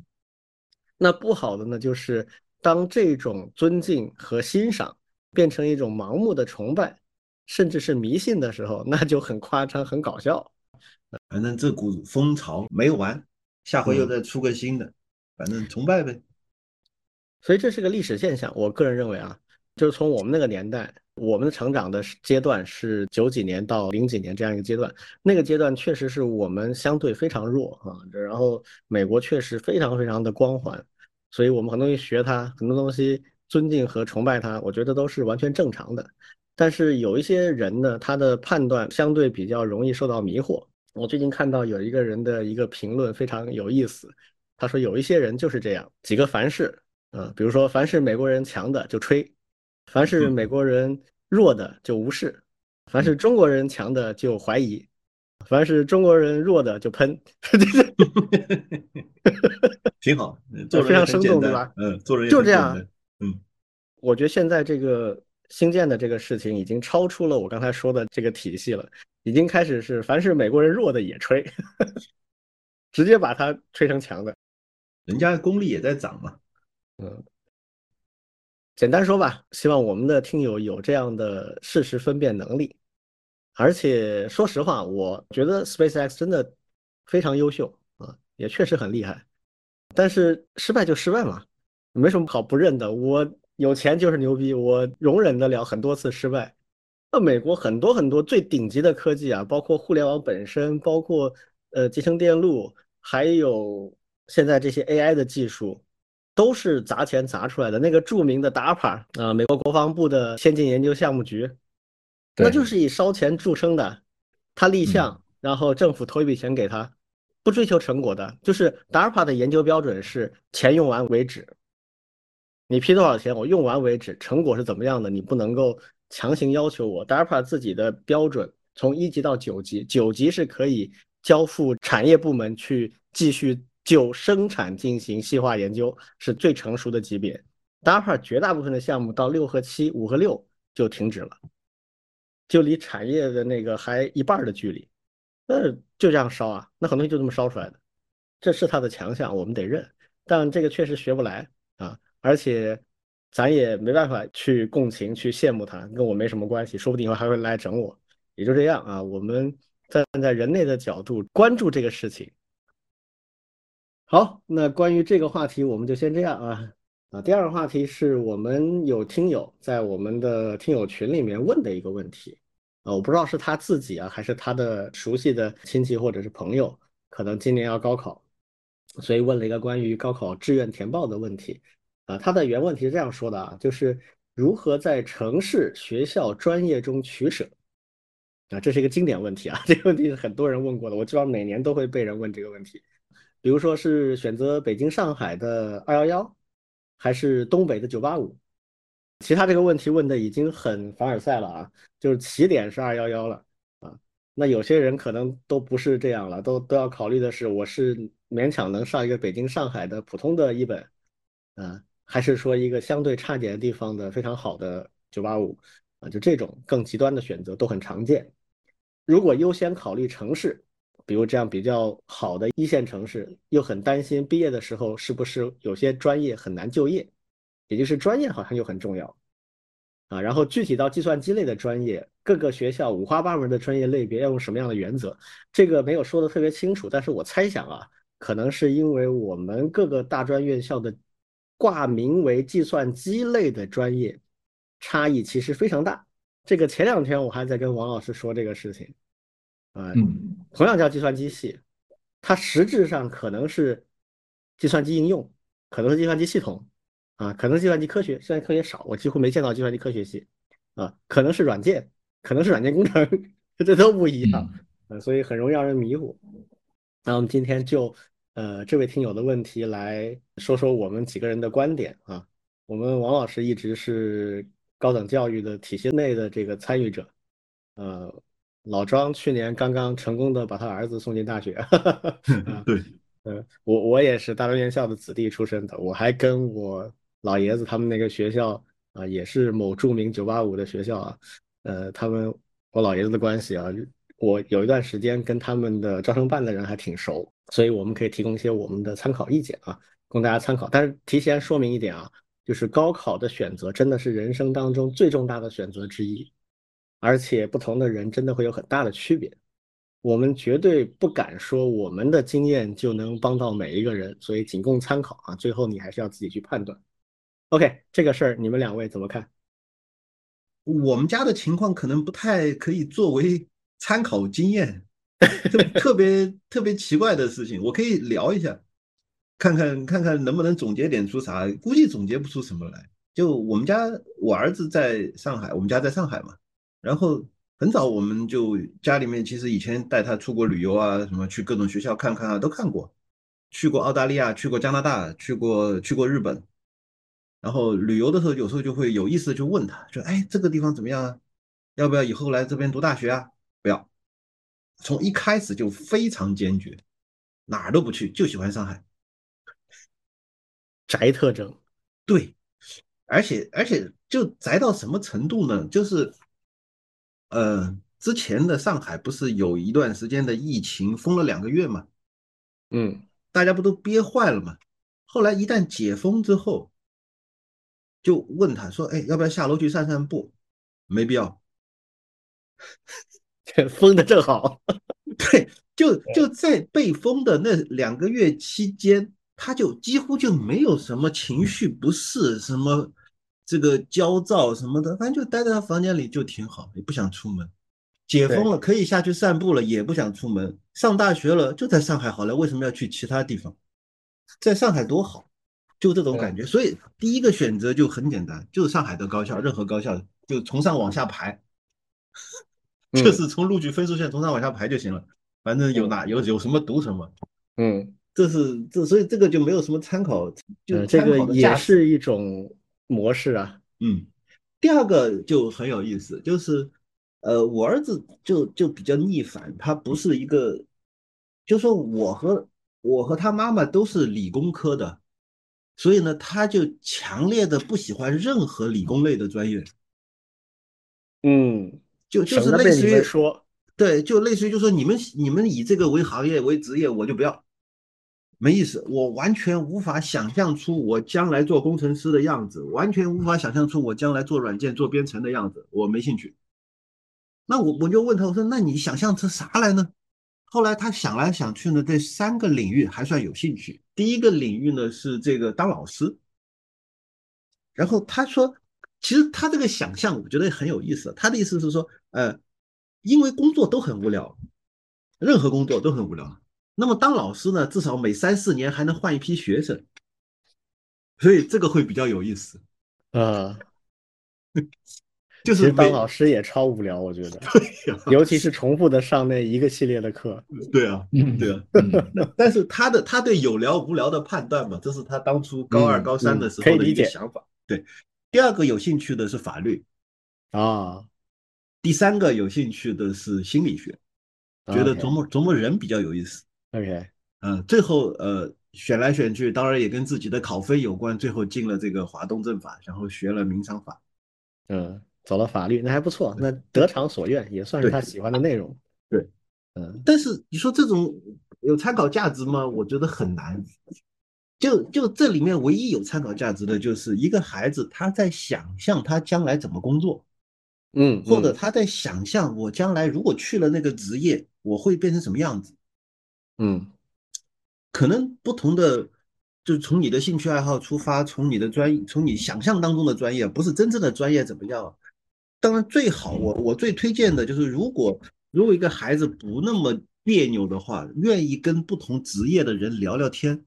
那不好的呢，就是当这种尊敬和欣赏变成一种盲目的崇拜。甚至是迷信的时候，那就很夸张、很搞笑。反正这股风潮没完，下回又再出个新的，反正崇拜呗。所以这是个历史现象。我个人认为啊，就是从我们那个年代，我们的成长的阶段是九几年到零几年这样一个阶段，那个阶段确实是我们相对非常弱啊。然后美国确实非常非常的光环，所以我们很多东西学它，很多东西尊敬和崇拜它，我觉得都是完全正常的。但是有一些人呢，他的判断相对比较容易受到迷惑。我最近看到有一个人的一个评论非常有意思，他说有一些人就是这样，几个凡是，嗯，比如说凡是美国人强的就吹，凡是美国人弱的就无视，凡是中国人强的就怀疑，凡是中国人弱的就喷，挺好，非常生动，对吧？嗯，做人就这样，嗯，我觉得现在这个。新建的这个事情已经超出了我刚才说的这个体系了，已经开始是凡是美国人弱的也吹，直接把它吹成强的。人家功力也在涨嘛。嗯，简单说吧，希望我们的听友有这样的事实分辨能力。而且说实话，我觉得 SpaceX 真的非常优秀啊，也确实很厉害。但是失败就失败嘛，没什么好不认的。我。有钱就是牛逼，我容忍得了很多次失败。那美国很多很多最顶级的科技啊，包括互联网本身，包括呃集成电路，还有现在这些 AI 的技术，都是砸钱砸出来的。那个著名的 DARPA 啊，美国国防部的先进研究项目局，那就是以烧钱著称的。他立项然后政府投一笔钱给他，不追求成果的，就是 DARPA 的研究标准是钱用完为止。你批多少钱，我用完为止，成果是怎么样的，你不能够强行要求我。DARPA 自己的标准从一级到九级，九级是可以交付产业部门去继续就生产进行细化研究，是最成熟的级别。DARPA 绝大部分的项目到六和七、五和六就停止了，就离产业的那个还一半的距离，那就这样烧啊，那很多东西就这么烧出来的，这是它的强项，我们得认。但这个确实学不来啊，而且咱也没办法去共情、去羡慕他，跟我没什么关系，说不定以后还会来整我，也就这样啊。我们站在人类的角度关注这个事情。好，那关于这个话题，我们就先这样啊。啊，第二个话题是我们有听友在我们的听友群里面问的一个问题，啊，我不知道是他自己啊，还是他的熟悉的亲戚或者是朋友，可能今年要高考，所以问了一个关于高考志愿填报的问题，啊，他的原问题是这样说的啊，就是如何在城市学校专业中取舍，啊，这是一个经典问题啊，这个问题是很多人问过的，我知道每年都会被人问这个问题，比如说是选择北京、上海的二幺幺。还是东北的九八五，其他这个问题问的已经很凡尔赛了啊，就是起点是二幺幺了啊，那有些人可能都不是这样了，都都要考虑的是，我是勉强能上一个北京、上海的普通的一本，啊，还是说一个相对差点的地方的非常好的九八五啊，就这种更极端的选择都很常见。如果优先考虑城市。比如这样比较好的一线城市，又很担心毕业的时候是不是有些专业很难就业，也就是专业好像又很重要啊。然后具体到计算机类的专业，各个学校五花八门的专业类别要用什么样的原则，这个没有说的特别清楚。但是我猜想啊，可能是因为我们各个大专院校的挂名为计算机类的专业差异其实非常大。这个前两天我还在跟王老师说这个事情。啊，同样叫计算机系，它实质上可能是计算机应用，可能是计算机系统，啊，可能计算机科学，计算机科学少，我几乎没见到计算机科学系，啊，可能是软件，可能是软件工程，这都不一样，啊，所以很容易让人迷糊。那我们今天就呃这位听友的问题来说说我们几个人的观点啊，我们王老师一直是高等教育的体系内的这个参与者，呃。老庄去年刚刚成功的把他儿子送进大学，对，呃，我我也是大专院校的子弟出身的，我还跟我老爷子他们那个学校啊，也是某著名九八五的学校啊，呃，他们我老爷子的关系啊，我有一段时间跟他们的招生办的人还挺熟，所以我们可以提供一些我们的参考意见啊，供大家参考。但是提前说明一点啊，就是高考的选择真的是人生当中最重大的选择之一。而且不同的人真的会有很大的区别，我们绝对不敢说我们的经验就能帮到每一个人，所以仅供参考啊。最后你还是要自己去判断。OK，这个事儿你们两位怎么看？我们家的情况可能不太可以作为参考经验，特别特别奇怪的事情，我可以聊一下，看看看看能不能总结点出啥？估计总结不出什么来。就我们家，我儿子在上海，我们家在上海嘛。然后很早我们就家里面其实以前带他出国旅游啊，什么去各种学校看看啊，都看过，去过澳大利亚，去过加拿大，去过去过日本。然后旅游的时候有时候就会有意思的就问他，说：“哎，这个地方怎么样啊？要不要以后来这边读大学啊？”不要，从一开始就非常坚决，哪儿都不去，就喜欢上海。宅特征，对，而且而且就宅到什么程度呢？就是。呃，之前的上海不是有一段时间的疫情封了两个月嘛？嗯，大家不都憋坏了嘛？后来一旦解封之后，就问他说：“哎，要不要下楼去散散步？”没必要，封的正好。对，就就在被封的那两个月期间，他就几乎就没有什么情绪不适，什么。这个焦躁什么的，反正就待在他房间里就挺好，也不想出门。解封了可以下去散步了，也不想出门。上大学了就在上海好了，为什么要去其他地方？在上海多好，就这种感觉。所以第一个选择就很简单，就是上海的高校，任何高校就从上往下排，就是从录取分数线从上往下排就行了。反正有哪有有什么读什么。嗯，这是这，所以这个就没有什么参考，就这个也是一种模式啊。嗯，第二个就很有意思，就是呃，我儿子就就比较逆反，他不是一个，就说我和我和他妈妈都是理工科的，所以呢，他就强烈的不喜欢任何理工类的专业。嗯，就就是类似于说，对，就类似于就说你们你们以这个为行业为职业，我就不要。没意思，我完全无法想象出我将来做工程师的样子，完全无法想象出我将来做软件、做编程的样子，我没兴趣。那我我就问他，我说那你想象成啥来呢？后来他想来想去呢，这三个领域还算有兴趣。第一个领域呢是这个当老师，然后他说，其实他这个想象我觉得很有意思。他的意思是说，呃，因为工作都很无聊，任何工作都很无聊。那么当老师呢，至少每三四年还能换一批学生，所以这个会比较有意思。啊，就是当老师也超无聊，我觉得。对呀，尤其是重复的上那一个系列的课。对啊，对啊。但是他的他对有聊无聊的判断嘛，这是他当初高二高三的时候的一个想法。对，第二个有兴趣的是法律。啊，第三个有兴趣的是心理学，觉得琢磨琢磨人比较有意思。OK，嗯，最后呃选来选去，当然也跟自己的考分有关，最后进了这个华东政法，然后学了民商法，嗯，走了法律，那还不错，那得偿所愿，也算是他喜欢的内容。对，嗯，但是你说这种有参考价值吗？我觉得很难。就就这里面唯一有参考价值的就是一个孩子他在想象他将来怎么工作，嗯，或者他在想象我将来如果去了那个职业，我会变成什么样子。嗯，可能不同的，就从你的兴趣爱好出发，从你的专，从你想象当中的专业，不是真正的专业怎么样？当然最好，我我最推荐的就是，如果如果一个孩子不那么别扭的话，愿意跟不同职业的人聊聊天，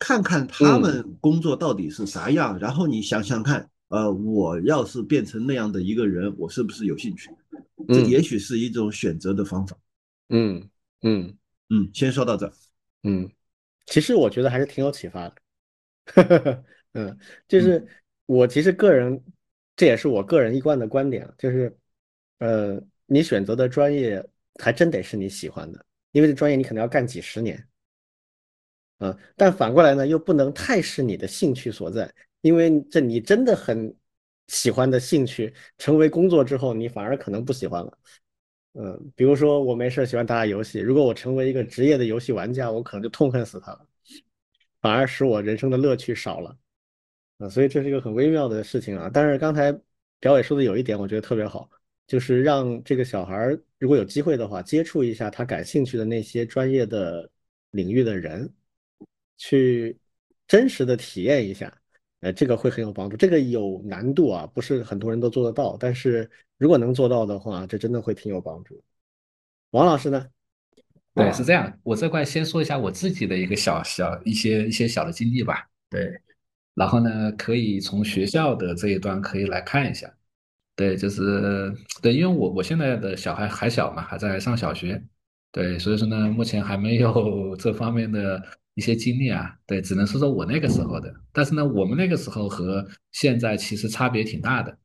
看看他们工作到底是啥样，然后你想想看，呃，我要是变成那样的一个人，我是不是有兴趣？这也许是一种选择的方法。嗯嗯。嗯，先说到这。嗯，其实我觉得还是挺有启发的。嗯，就是我其实个人，这也是我个人一贯的观点，就是，呃，你选择的专业还真得是你喜欢的，因为这专业你可能要干几十年。嗯，但反过来呢，又不能太是你的兴趣所在，因为这你真的很喜欢的兴趣，成为工作之后，你反而可能不喜欢了。嗯，比如说我没事喜欢打打游戏，如果我成为一个职业的游戏玩家，我可能就痛恨死他了，反而使我人生的乐趣少了。啊，所以这是一个很微妙的事情啊。但是刚才表伟说的有一点，我觉得特别好，就是让这个小孩如果有机会的话，接触一下他感兴趣的那些专业的领域的人，去真实的体验一下，呃，这个会很有帮助。这个有难度啊，不是很多人都做得到，但是。如果能做到的话，这真的会挺有帮助。王老师呢？对，是这样。我这块先说一下我自己的一个小小一些一些小的经历吧。对，然后呢，可以从学校的这一端可以来看一下。对，就是对，因为我我现在的小孩还小嘛，还在上小学。对，所以说呢，目前还没有 这方面的一些经历啊。对，只能说说我那个时候的。但是呢，我们那个时候和现在其实差别挺大的。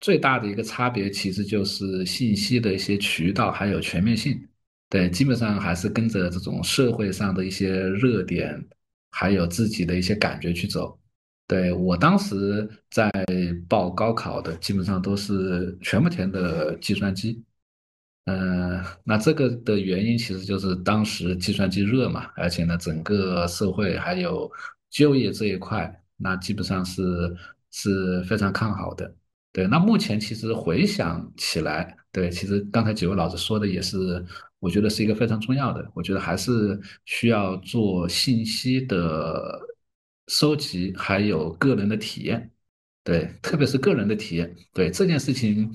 最大的一个差别其实就是信息的一些渠道还有全面性，对，基本上还是跟着这种社会上的一些热点，还有自己的一些感觉去走。对我当时在报高考的，基本上都是全部填的计算机。嗯，那这个的原因其实就是当时计算机热嘛，而且呢，整个社会还有就业这一块，那基本上是是非常看好的。对，那目前其实回想起来，对，其实刚才几位老师说的也是，我觉得是一个非常重要的。我觉得还是需要做信息的收集，还有个人的体验。对，特别是个人的体验。对这件事情，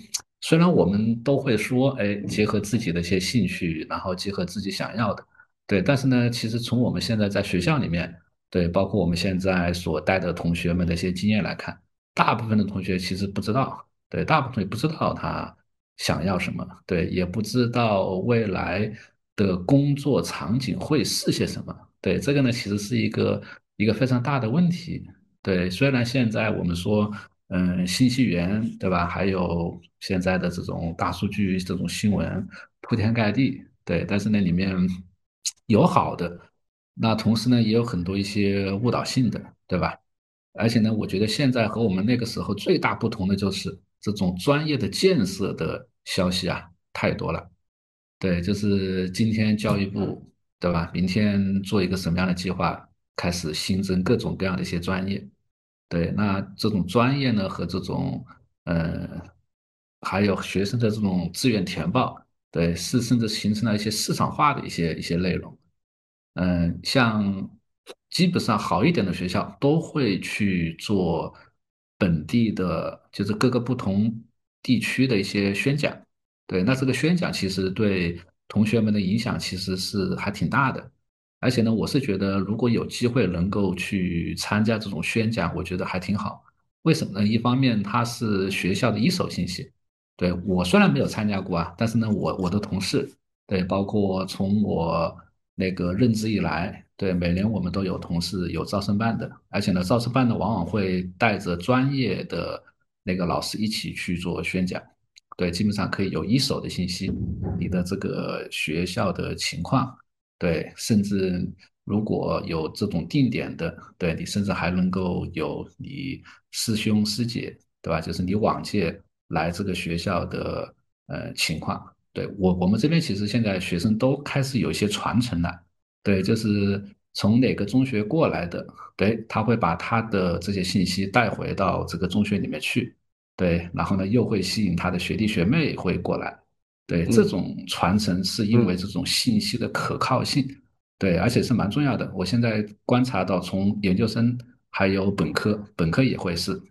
虽然我们都会说，哎，结合自己的一些兴趣，然后结合自己想要的，对，但是呢，其实从我们现在在学校里面，对，包括我们现在所带的同学们的一些经验来看。大部分的同学其实不知道，对，大部分也不知道他想要什么，对，也不知道未来的工作场景会是些什么？对这个呢，其实是一个一个非常大的问题。对，虽然现在我们说，嗯，信息源，对吧？还有现在的这种大数据，这种新闻铺天盖地，对，但是那里面有好的，那同时呢，也有很多一些误导性的，对吧？而且呢，我觉得现在和我们那个时候最大不同的就是这种专业的建设的消息啊，太多了。对，就是今天教育部，对吧？明天做一个什么样的计划，开始新增各种各样的一些专业。对，那这种专业呢，和这种，呃，还有学生的这种志愿填报，对，是甚至形成了一些市场化的一些一些内容。嗯，像基本上好一点的学校都会去做本地的，就是各个不同地区的一些宣讲。对，那这个宣讲其实对同学们的影响其实是还挺大的，而且呢，我是觉得如果有机会能够去参加这种宣讲，我觉得还挺好。为什么呢？一方面它是学校的一手信息，对我虽然没有参加过啊，但是呢，我我的同事，对，包括从我那个任职以来，对，每年我们都有同事有招生办的，而且呢，招生办呢往往会带着专业的那个老师一起去做宣讲。对，基本上可以有一手的信息，你的这个学校的情况，对，甚至如果有这种定点的，对你甚至还能够有你师兄师姐，对吧？就是你往届来这个学校的呃情况，对我我们这边其实现在学生都开始有一些传承了，对，就是从哪个中学过来的，对他会把他的这些信息带回到这个中学里面去。对，然后呢，又会吸引他的学弟学妹会过来。对，这种传承是因为这种信息的可靠性，对，而且是蛮重要的。我现在观察到，从研究生还有本科，本科也会是，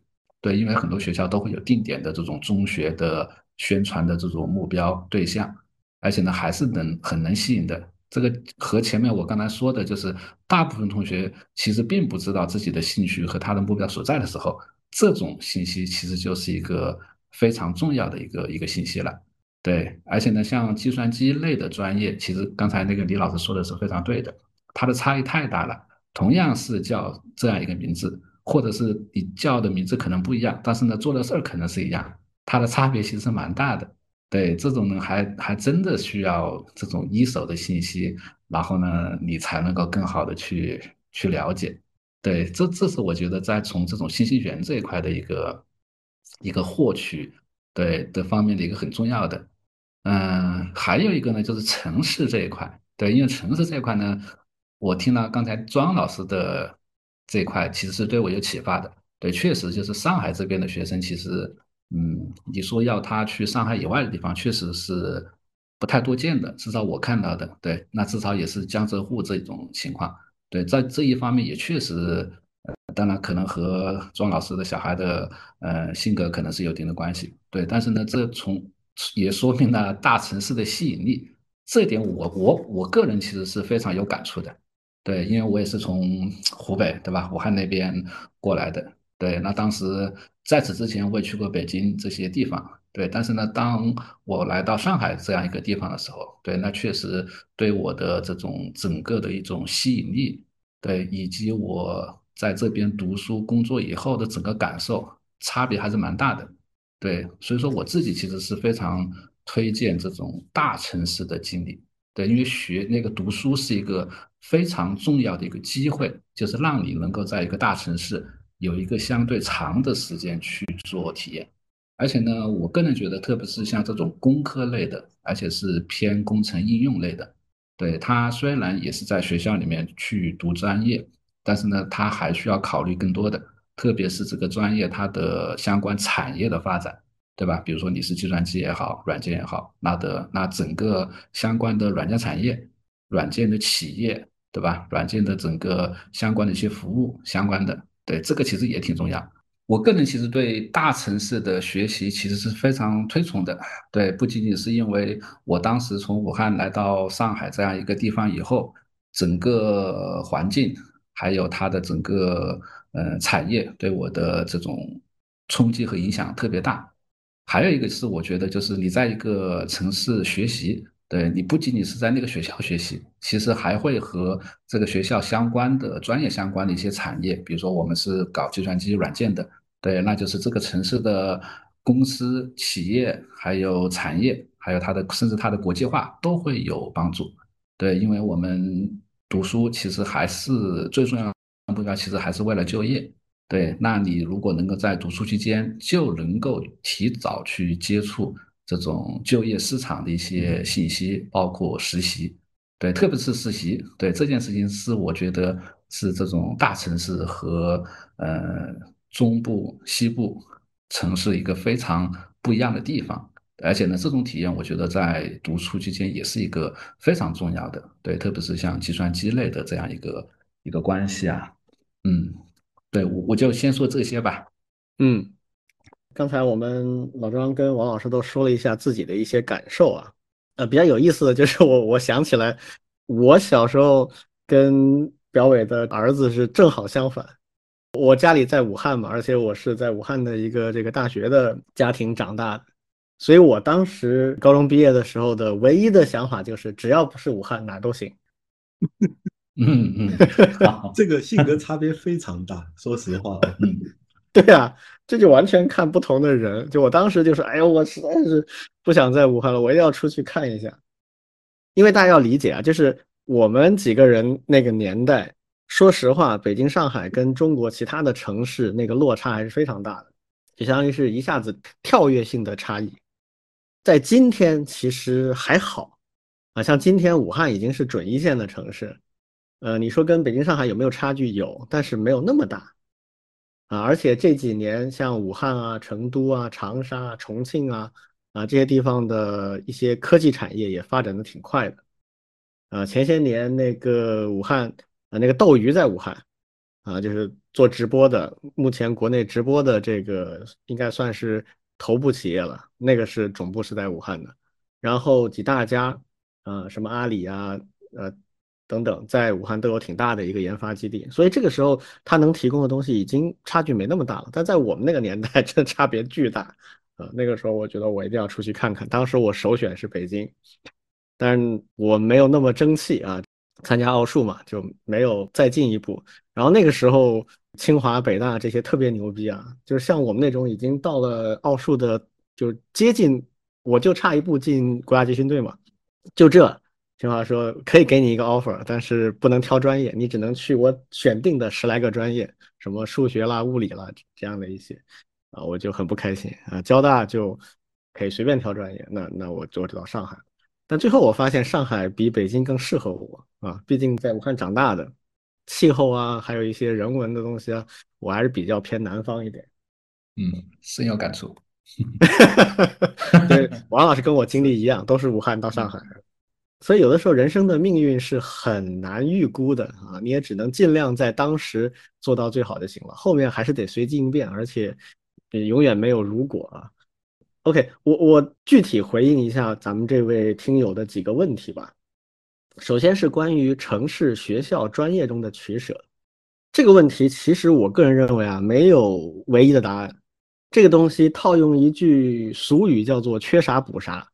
对，因为很多学校都会有定点的这种中学的宣传的这种目标对象，而且呢，还是能很能吸引的。这个和前面我刚才说的，就是大部分同学其实并不知道自己的兴趣和他的目标所在的时候。这种信息其实就是一个非常重要的一个一个信息了，对，而且呢，像计算机类的专业，其实刚才那个李老师说的是非常对的，它的差异太大了。同样是叫这样一个名字，或者是你叫的名字可能不一样，但是呢，做的事儿可能是一样，它的差别其实蛮大的。对，这种呢，还还真的需要这种一手的信息，然后呢，你才能够更好的去去了解。对，这这是我觉得在从这种信息源这一块的一个一个获取对的方面的一个很重要的，嗯，还有一个呢就是城市这一块，对，因为城市这一块呢，我听了刚才庄老师的这一块，其实是对我有启发的。对，确实就是上海这边的学生，其实，嗯，你说要他去上海以外的地方，确实是不太多见的，至少我看到的，对，那至少也是江浙沪这种情况。对，在这一方面也确实，呃，当然可能和庄老师的小孩的呃性格可能是有一定的关系。对，但是呢，这从也说明了大城市的吸引力，这点我我我个人其实是非常有感触的。对，因为我也是从湖北对吧，武汉那边过来的。对，那当时在此之前我也去过北京这些地方。对，但是呢，当我来到上海这样一个地方的时候，对，那确实对我的这种整个的一种吸引力，对，以及我在这边读书工作以后的整个感受，差别还是蛮大的。对，所以说我自己其实是非常推荐这种大城市的经历。对，因为学那个读书是一个非常重要的一个机会，就是让你能够在一个大城市有一个相对长的时间去做体验。而且呢，我个人觉得，特别是像这种工科类的，而且是偏工程应用类的，对它虽然也是在学校里面去读专业，但是呢，他还需要考虑更多的，特别是这个专业它的相关产业的发展，对吧？比如说你是计算机也好，软件也好，那的那整个相关的软件产业、软件的企业，对吧？软件的整个相关的一些服务相关的，对这个其实也挺重要。我个人其实对大城市的学习其实是非常推崇的，对，不仅仅是因为我当时从武汉来到上海这样一个地方以后，整个环境还有它的整个呃产业对我的这种冲击和影响特别大，还有一个是我觉得就是你在一个城市学习，对。你不仅仅是在那个学校学习，其实还会和这个学校相关的专业相关的一些产业，比如说我们是搞计算机软件的，对，那就是这个城市的公司、企业还有产业，还有它的甚至它的国际化都会有帮助。对，因为我们读书其实还是最重要目标，其实还是为了就业。对，那你如果能够在读书期间就能够提早去接触这种就业市场的一些信息，包括实习，对，特别是实习，对这件事情是我觉得是这种大城市和呃中部、西部城市一个非常不一样的地方，而且呢，这种体验我觉得在读书期间也是一个非常重要的，对，特别是像计算机类的这样一个一个关系啊，嗯。对，我我就先说这些吧。嗯，刚才我们老庄跟王老师都说了一下自己的一些感受啊，呃，比较有意思的就是我我想起来，我小时候跟表伟的儿子是正好相反。我家里在武汉嘛，而且我是在武汉的一个这个大学的家庭长大的，所以我当时高中毕业的时候的唯一的想法就是，只要不是武汉，哪都行。嗯嗯，这个性格差别非常大，说实话。嗯，对啊，这就完全看不同的人。就我当时就说，哎呦，我实在是不想在武汉了，我一定要出去看一下。因为大家要理解啊，就是我们几个人那个年代，说实话，北京、上海跟中国其他的城市那个落差还是非常大的，就相当于是一下子跳跃性的差异。在今天其实还好啊，像今天武汉已经是准一线的城市。呃，你说跟北京、上海有没有差距？有，但是没有那么大啊。而且这几年，像武汉啊、成都啊、长沙、啊、重庆啊啊这些地方的一些科技产业也发展的挺快的。啊，前些年那个武汉啊，那个斗鱼在武汉啊，就是做直播的，目前国内直播的这个应该算是头部企业了。那个是总部是在武汉的，然后几大家啊，什么阿里啊，呃。等等，在武汉都有挺大的一个研发基地，所以这个时候它能提供的东西已经差距没那么大了。但在我们那个年代，真的差别巨大啊！那个时候我觉得我一定要出去看看。当时我首选是北京，但是我没有那么争气啊，参加奥数嘛，就没有再进一步。然后那个时候清华、北大这些特别牛逼啊，就是像我们那种已经到了奥数的，就接近，我就差一步进国家集训队嘛，就这。清华说可以给你一个 offer，但是不能挑专业，你只能去我选定的十来个专业，什么数学啦、物理啦这样的一些，啊，我就很不开心啊。交大就可以随便挑专业，那那我就知道上海，但最后我发现上海比北京更适合我啊，毕竟在武汉长大的，气候啊，还有一些人文的东西啊，我还是比较偏南方一点。嗯，深有感触。对，王老师跟我经历一样，都是武汉到上海。所以有的时候人生的命运是很难预估的啊，你也只能尽量在当时做到最好就行了，后面还是得随机应变，而且也永远没有如果啊。OK，我我具体回应一下咱们这位听友的几个问题吧。首先是关于城市、学校、专业中的取舍这个问题，其实我个人认为啊，没有唯一的答案。这个东西套用一句俗语叫做“缺啥补啥”，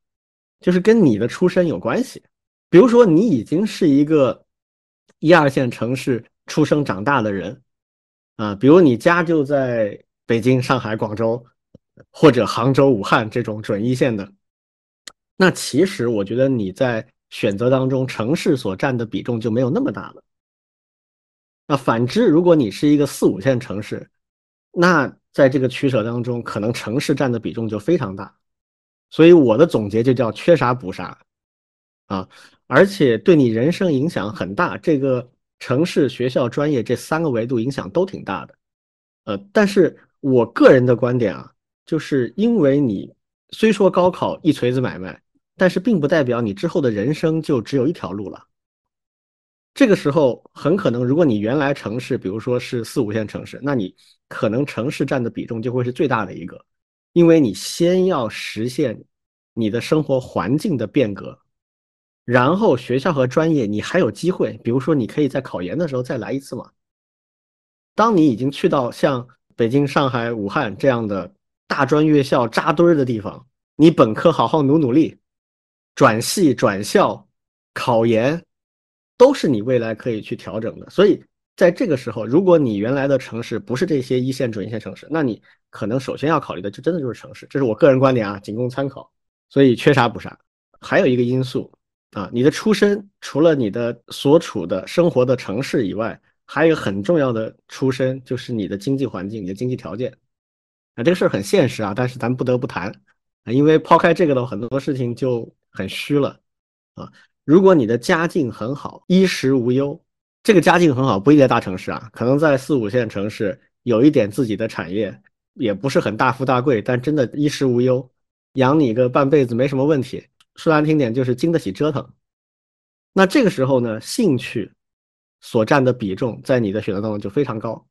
就是跟你的出身有关系。比如说，你已经是一个一二线城市出生长大的人，啊，比如你家就在北京、上海、广州，或者杭州、武汉这种准一线的，那其实我觉得你在选择当中，城市所占的比重就没有那么大了。那反之，如果你是一个四五线城市，那在这个取舍当中，可能城市占的比重就非常大。所以我的总结就叫缺啥补啥，啊。而且对你人生影响很大，这个城市、学校、专业这三个维度影响都挺大的。呃，但是我个人的观点啊，就是因为你虽说高考一锤子买卖，但是并不代表你之后的人生就只有一条路了。这个时候很可能，如果你原来城市，比如说是四五线城市，那你可能城市占的比重就会是最大的一个，因为你先要实现你的生活环境的变革。然后学校和专业，你还有机会，比如说你可以在考研的时候再来一次嘛。当你已经去到像北京、上海、武汉这样的大专院校扎堆儿的地方，你本科好好努努力，转系、转校、考研，都是你未来可以去调整的。所以在这个时候，如果你原来的城市不是这些一线、准一线城市，那你可能首先要考虑的就真的就是城市。这是我个人观点啊，仅供参考。所以缺啥补啥。还有一个因素啊，你的出身除了你的所处的生活的城市以外，还有一个很重要的出身就是你的经济环境、你的经济条件。啊，这个事儿很现实啊，但是咱不得不谈啊，因为抛开这个的话很多事情就很虚了啊。如果你的家境很好，衣食无忧，这个家境很好不一定在大城市啊，可能在四五线城市有一点自己的产业，也不是很大富大贵，但真的衣食无忧。养你个半辈子没什么问题，说难听点就是经得起折腾。那这个时候呢，兴趣所占的比重在你的选择当中就非常高。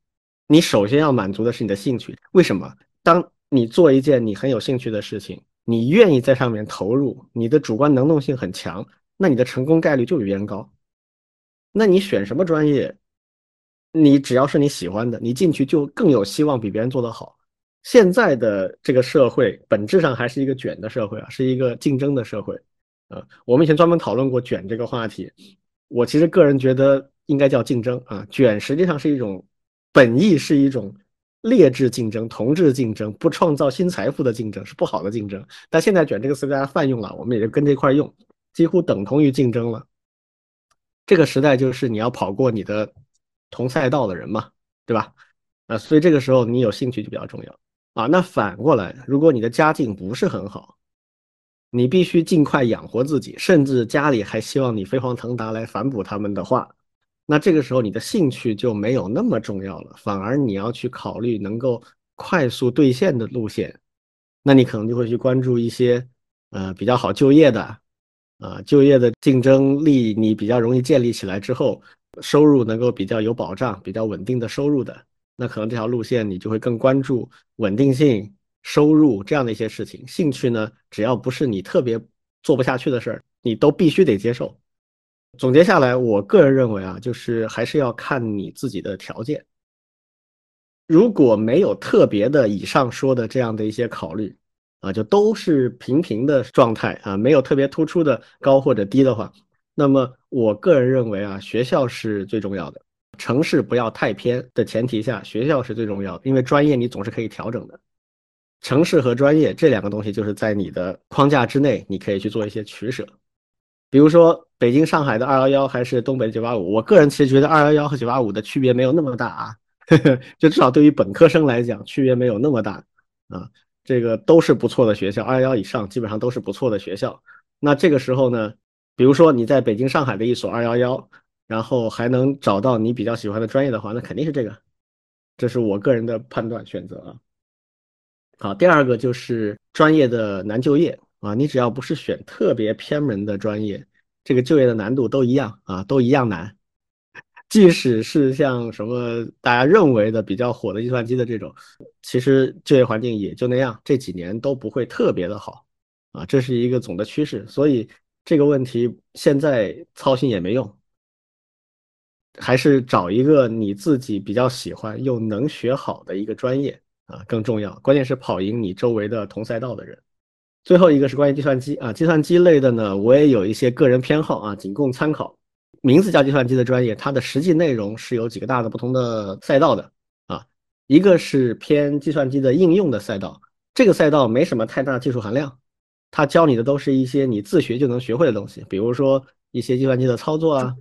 你首先要满足的是你的兴趣，为什么？当你做一件你很有兴趣的事情，你愿意在上面投入，你的主观能动性很强，那你的成功概率就比别人高。那你选什么专业，你只要是你喜欢的，你进去就更有希望比别人做得好。现在的这个社会本质上还是一个卷的社会啊，是一个竞争的社会，啊，我们以前专门讨论过卷这个话题。我其实个人觉得应该叫竞争啊，卷实际上是一种本意是一种劣质竞争、同质竞争、不创造新财富的竞争，是不好的竞争。但现在卷这个词大家泛用了，我们也就跟这块用，几乎等同于竞争了。这个时代就是你要跑过你的同赛道的人嘛，对吧？啊，所以这个时候你有兴趣就比较重要。啊，那反过来，如果你的家境不是很好，你必须尽快养活自己，甚至家里还希望你飞黄腾达来反哺他们的话，那这个时候你的兴趣就没有那么重要了，反而你要去考虑能够快速兑现的路线，那你可能就会去关注一些呃比较好就业的，啊就业的竞争力你比较容易建立起来之后，收入能够比较有保障、比较稳定的收入的。那可能这条路线你就会更关注稳定性、收入这样的一些事情。兴趣呢，只要不是你特别做不下去的事儿，你都必须得接受。总结下来，我个人认为啊，就是还是要看你自己的条件。如果没有特别的以上说的这样的一些考虑啊，就都是平平的状态啊，没有特别突出的高或者低的话，那么我个人认为啊，学校是最重要的。城市不要太偏的前提下，学校是最重要的，因为专业你总是可以调整的。城市和专业这两个东西，就是在你的框架之内，你可以去做一些取舍。比如说北京、上海的二幺幺还是东北的九八五，我个人其实觉得二幺幺和九八五的区别没有那么大啊，就至少对于本科生来讲，区别没有那么大啊。这个都是不错的学校，二幺幺以上基本上都是不错的学校。那这个时候呢，比如说你在北京、上海的一所二幺幺。然后还能找到你比较喜欢的专业的话，那肯定是这个，这是我个人的判断选择啊。好，第二个就是专业的难就业啊，你只要不是选特别偏门的专业，这个就业的难度都一样啊，都一样难。即使是像什么大家认为的比较火的计算机的这种，其实就业环境也就那样，这几年都不会特别的好啊，这是一个总的趋势。所以这个问题现在操心也没用。还是找一个你自己比较喜欢又能学好的一个专业啊，更重要。关键是跑赢你周围的同赛道的人。最后一个是关于计算机啊，计算机类的呢，我也有一些个人偏好啊，仅供参考。名字叫计算机的专业，它的实际内容是有几个大的不同的赛道的啊。一个是偏计算机的应用的赛道，这个赛道没什么太大技术含量，它教你的都是一些你自学就能学会的东西，比如说一些计算机的操作啊。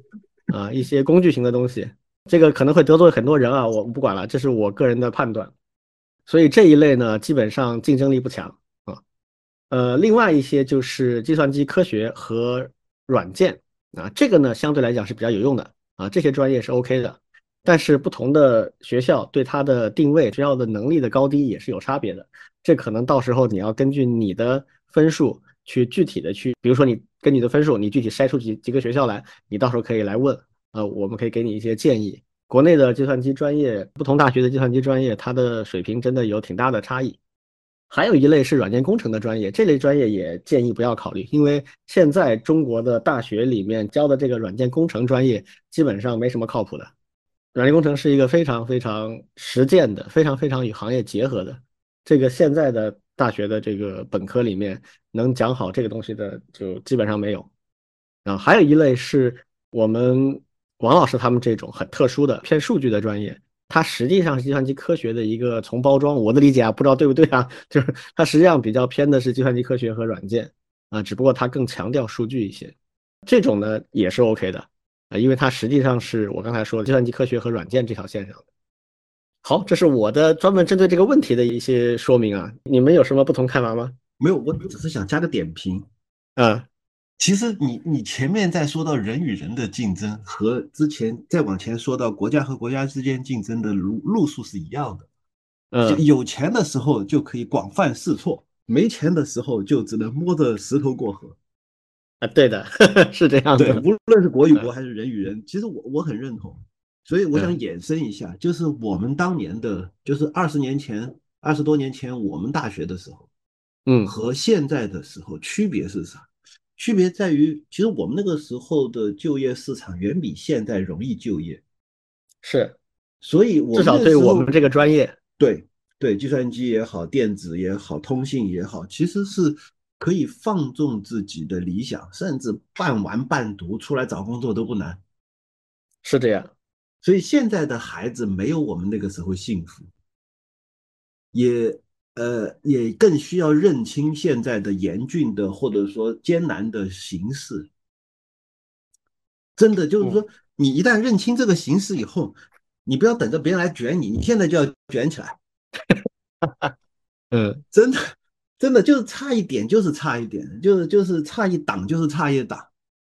啊，一些工具型的东西，这个可能会得罪很多人啊，我不管了，这是我个人的判断。所以这一类呢，基本上竞争力不强啊。呃，另外一些就是计算机科学和软件啊，这个呢相对来讲是比较有用的啊，这些专业是 OK 的。但是不同的学校对它的定位、需要的能力的高低也是有差别的，这可能到时候你要根据你的分数。去具体的去，比如说你跟你的分数，你具体筛出几几个学校来，你到时候可以来问，呃，我们可以给你一些建议。国内的计算机专业，不同大学的计算机专业，它的水平真的有挺大的差异。还有一类是软件工程的专业，这类专业也建议不要考虑，因为现在中国的大学里面教的这个软件工程专业基本上没什么靠谱的。软件工程是一个非常非常实践的，非常非常与行业结合的。这个现在的。大学的这个本科里面能讲好这个东西的，就基本上没有。啊还有一类是我们王老师他们这种很特殊的偏数据的专业，它实际上是计算机科学的一个从包装。我的理解啊，不知道对不对啊？就是它实际上比较偏的是计算机科学和软件啊，只不过它更强调数据一些。这种呢也是 OK 的啊，因为它实际上是我刚才说的计算机科学和软件这条线上的。好，这是我的专门针对这个问题的一些说明啊，你们有什么不同看法吗？没有，我只是想加个点评。嗯，其实你你前面在说到人与人的竞争，和之前再往前说到国家和国家之间竞争的路路数是一样的。嗯，有钱的时候就可以广泛试错，没钱的时候就只能摸着石头过河。啊，对的，是这样的。对，无论是国与国还是人与人，其实我我很认同。所以我想衍生一下，就是我们当年的，就是二十年前、二十多年前我们大学的时候，嗯，和现在的时候区别是啥？区别在于，其实我们那个时候的就业市场远比现在容易就业，是，所以至少对我们这个专业，对对，计算机也好，电子也好，通信也好，其实是可以放纵自己的理想，甚至半玩半读出来找工作都不难，是这样。所以现在的孩子没有我们那个时候幸福，也呃也更需要认清现在的严峻的或者说艰难的形势。真的就是说，你一旦认清这个形势以后，你不要等着别人来卷你，你现在就要卷起来。嗯，真的真的就是差一点，就是差一点，就是就是差一档，就是差一档。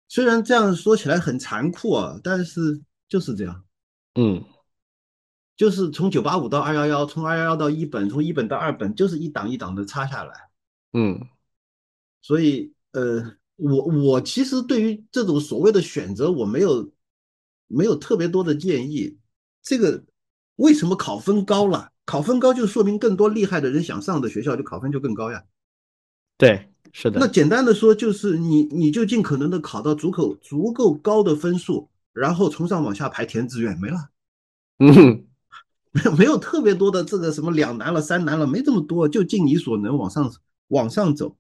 虽然这样说起来很残酷啊，但是就是这样。嗯，就是从九八五到二幺幺，从二幺幺到一本，从一本到二本，就是一档一档的差下来。嗯，所以呃，我我其实对于这种所谓的选择，我没有没有特别多的建议。这个为什么考分高了？考分高就说明更多厉害的人想上的学校就考分就更高呀。对，是的。那简单的说就是你你就尽可能的考到足够足够高的分数。然后从上往下排填志愿没了，嗯，没有没有特别多的这个什么两难了三难了，没这么多，就尽你所能往上往上走。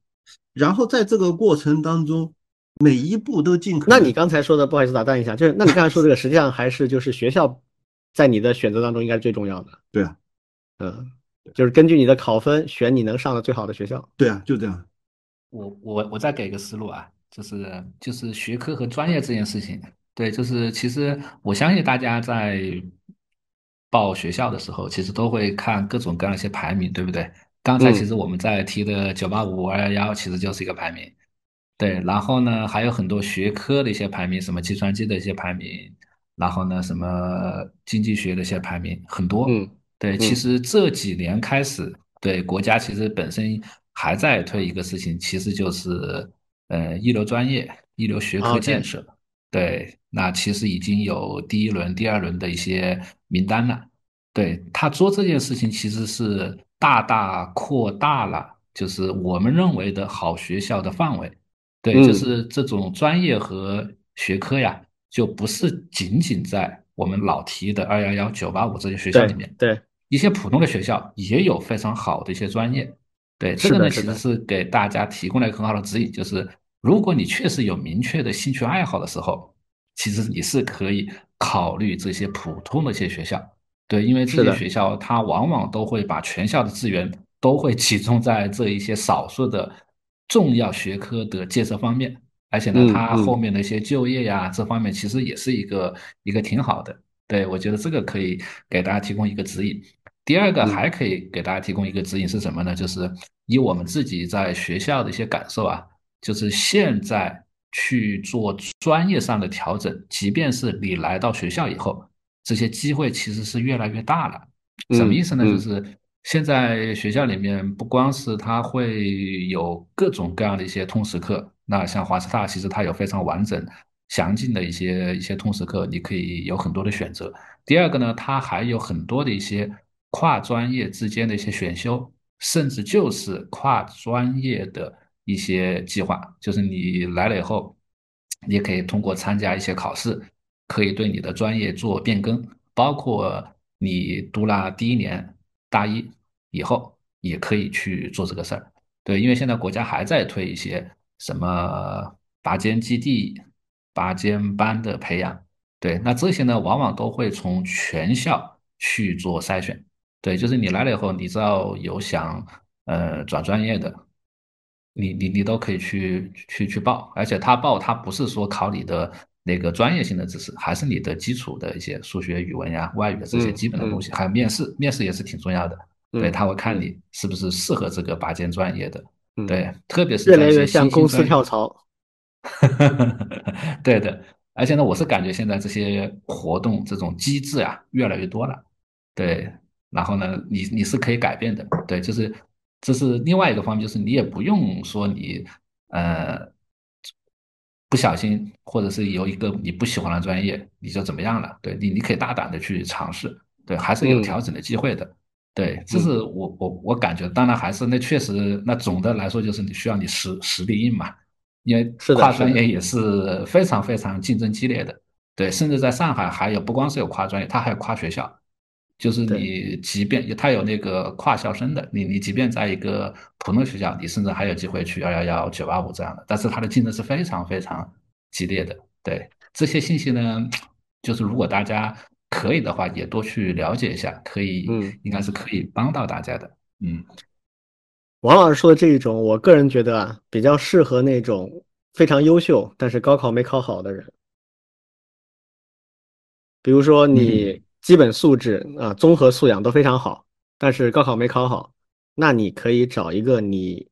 然后在这个过程当中，每一步都尽可。那你刚才说的，不好意思打断一下，就是那你刚才说这个，实际上还是就是学校在你的选择当中应该是最重要的。对啊，嗯，就是根据你的考分选你能上的最好的学校。对啊，就这样。我我我再给个思路啊，就是就是学科和专业这件事情。对，就是其实我相信大家在报学校的时候，其实都会看各种各样的一些排名，对不对？刚才其实我们在提的九八五、二幺幺，其实就是一个排名。对，然后呢，还有很多学科的一些排名，什么计算机的一些排名，然后呢，什么经济学的一些排名，很多。嗯，对，其实这几年开始，对国家其实本身还在推一个事情，其实就是呃一流专业、一流学科建设。对，那其实已经有第一轮、第二轮的一些名单了。对他做这件事情，其实是大大扩大了，就是我们认为的好学校的范围。对，就是这种专业和学科呀，就不是仅仅在我们老提的二幺幺、九八五这些学校里面。对，一些普通的学校也有非常好的一些专业。对，这个呢，其实是给大家提供了一个很好的指引，就是。如果你确实有明确的兴趣爱好的时候，其实你是可以考虑这些普通的一些学校，对，因为这些学校它往往都会把全校的资源都会集中在这一些少数的重要学科的建设方面，而且呢，它后面的一些就业呀这方面其实也是一个一个挺好的，对我觉得这个可以给大家提供一个指引。第二个还可以给大家提供一个指引是什么呢？就是以我们自己在学校的一些感受啊。就是现在去做专业上的调整，即便是你来到学校以后，这些机会其实是越来越大了。什么意思呢？就是现在学校里面不光是它会有各种各样的一些通识课，那像华师大其实它有非常完整、详尽的一些一些通识课，你可以有很多的选择。第二个呢，它还有很多的一些跨专业之间的一些选修，甚至就是跨专业的。一些计划，就是你来了以后，你也可以通过参加一些考试，可以对你的专业做变更。包括你读了第一年大一以后，也可以去做这个事儿。对，因为现在国家还在推一些什么拔尖基地、拔尖班的培养。对，那这些呢，往往都会从全校去做筛选。对，就是你来了以后，你只要有想呃转专业的，你你你都可以去去去报，而且他报他不是说考你的那个专业性的知识，还是你的基础的一些数学、语文呀、外语的这些基本的东西，还有面试，面试也是挺重要的。对，他会看你是不是适合这个拔尖专业的。对，特别是越来越像公司跳槽。对的。而且呢，我是感觉现在这些活动这种机制啊越来越多了，对，然后呢，你你是可以改变的，对，就是这是另外一个方面，就是你也不用说你呃不小心或者是有一个你不喜欢的专业你就怎么样了，对你你可以大胆的去尝试，对，还是有调整的机会的，对，这是我我我感觉，当然还是那确实那总的来说就是你需要你实实力硬嘛。因为跨专业也是非常非常竞争激烈的，对，甚至在上海还有不光是有跨专业，它还有跨学校，就是你即便他有那个跨校生的，你你即便在一个普通学校，你甚至还有机会去二幺幺、九八五这样的，但是它的竞争是非常非常激烈的。对这些信息呢，就是如果大家可以的话，也多去了解一下，可以，嗯，应该是可以帮到大家的，嗯。王老师说的这一种，我个人觉得啊，比较适合那种非常优秀但是高考没考好的人。比如说你基本素质啊、综合素养都非常好，但是高考没考好，那你可以找一个你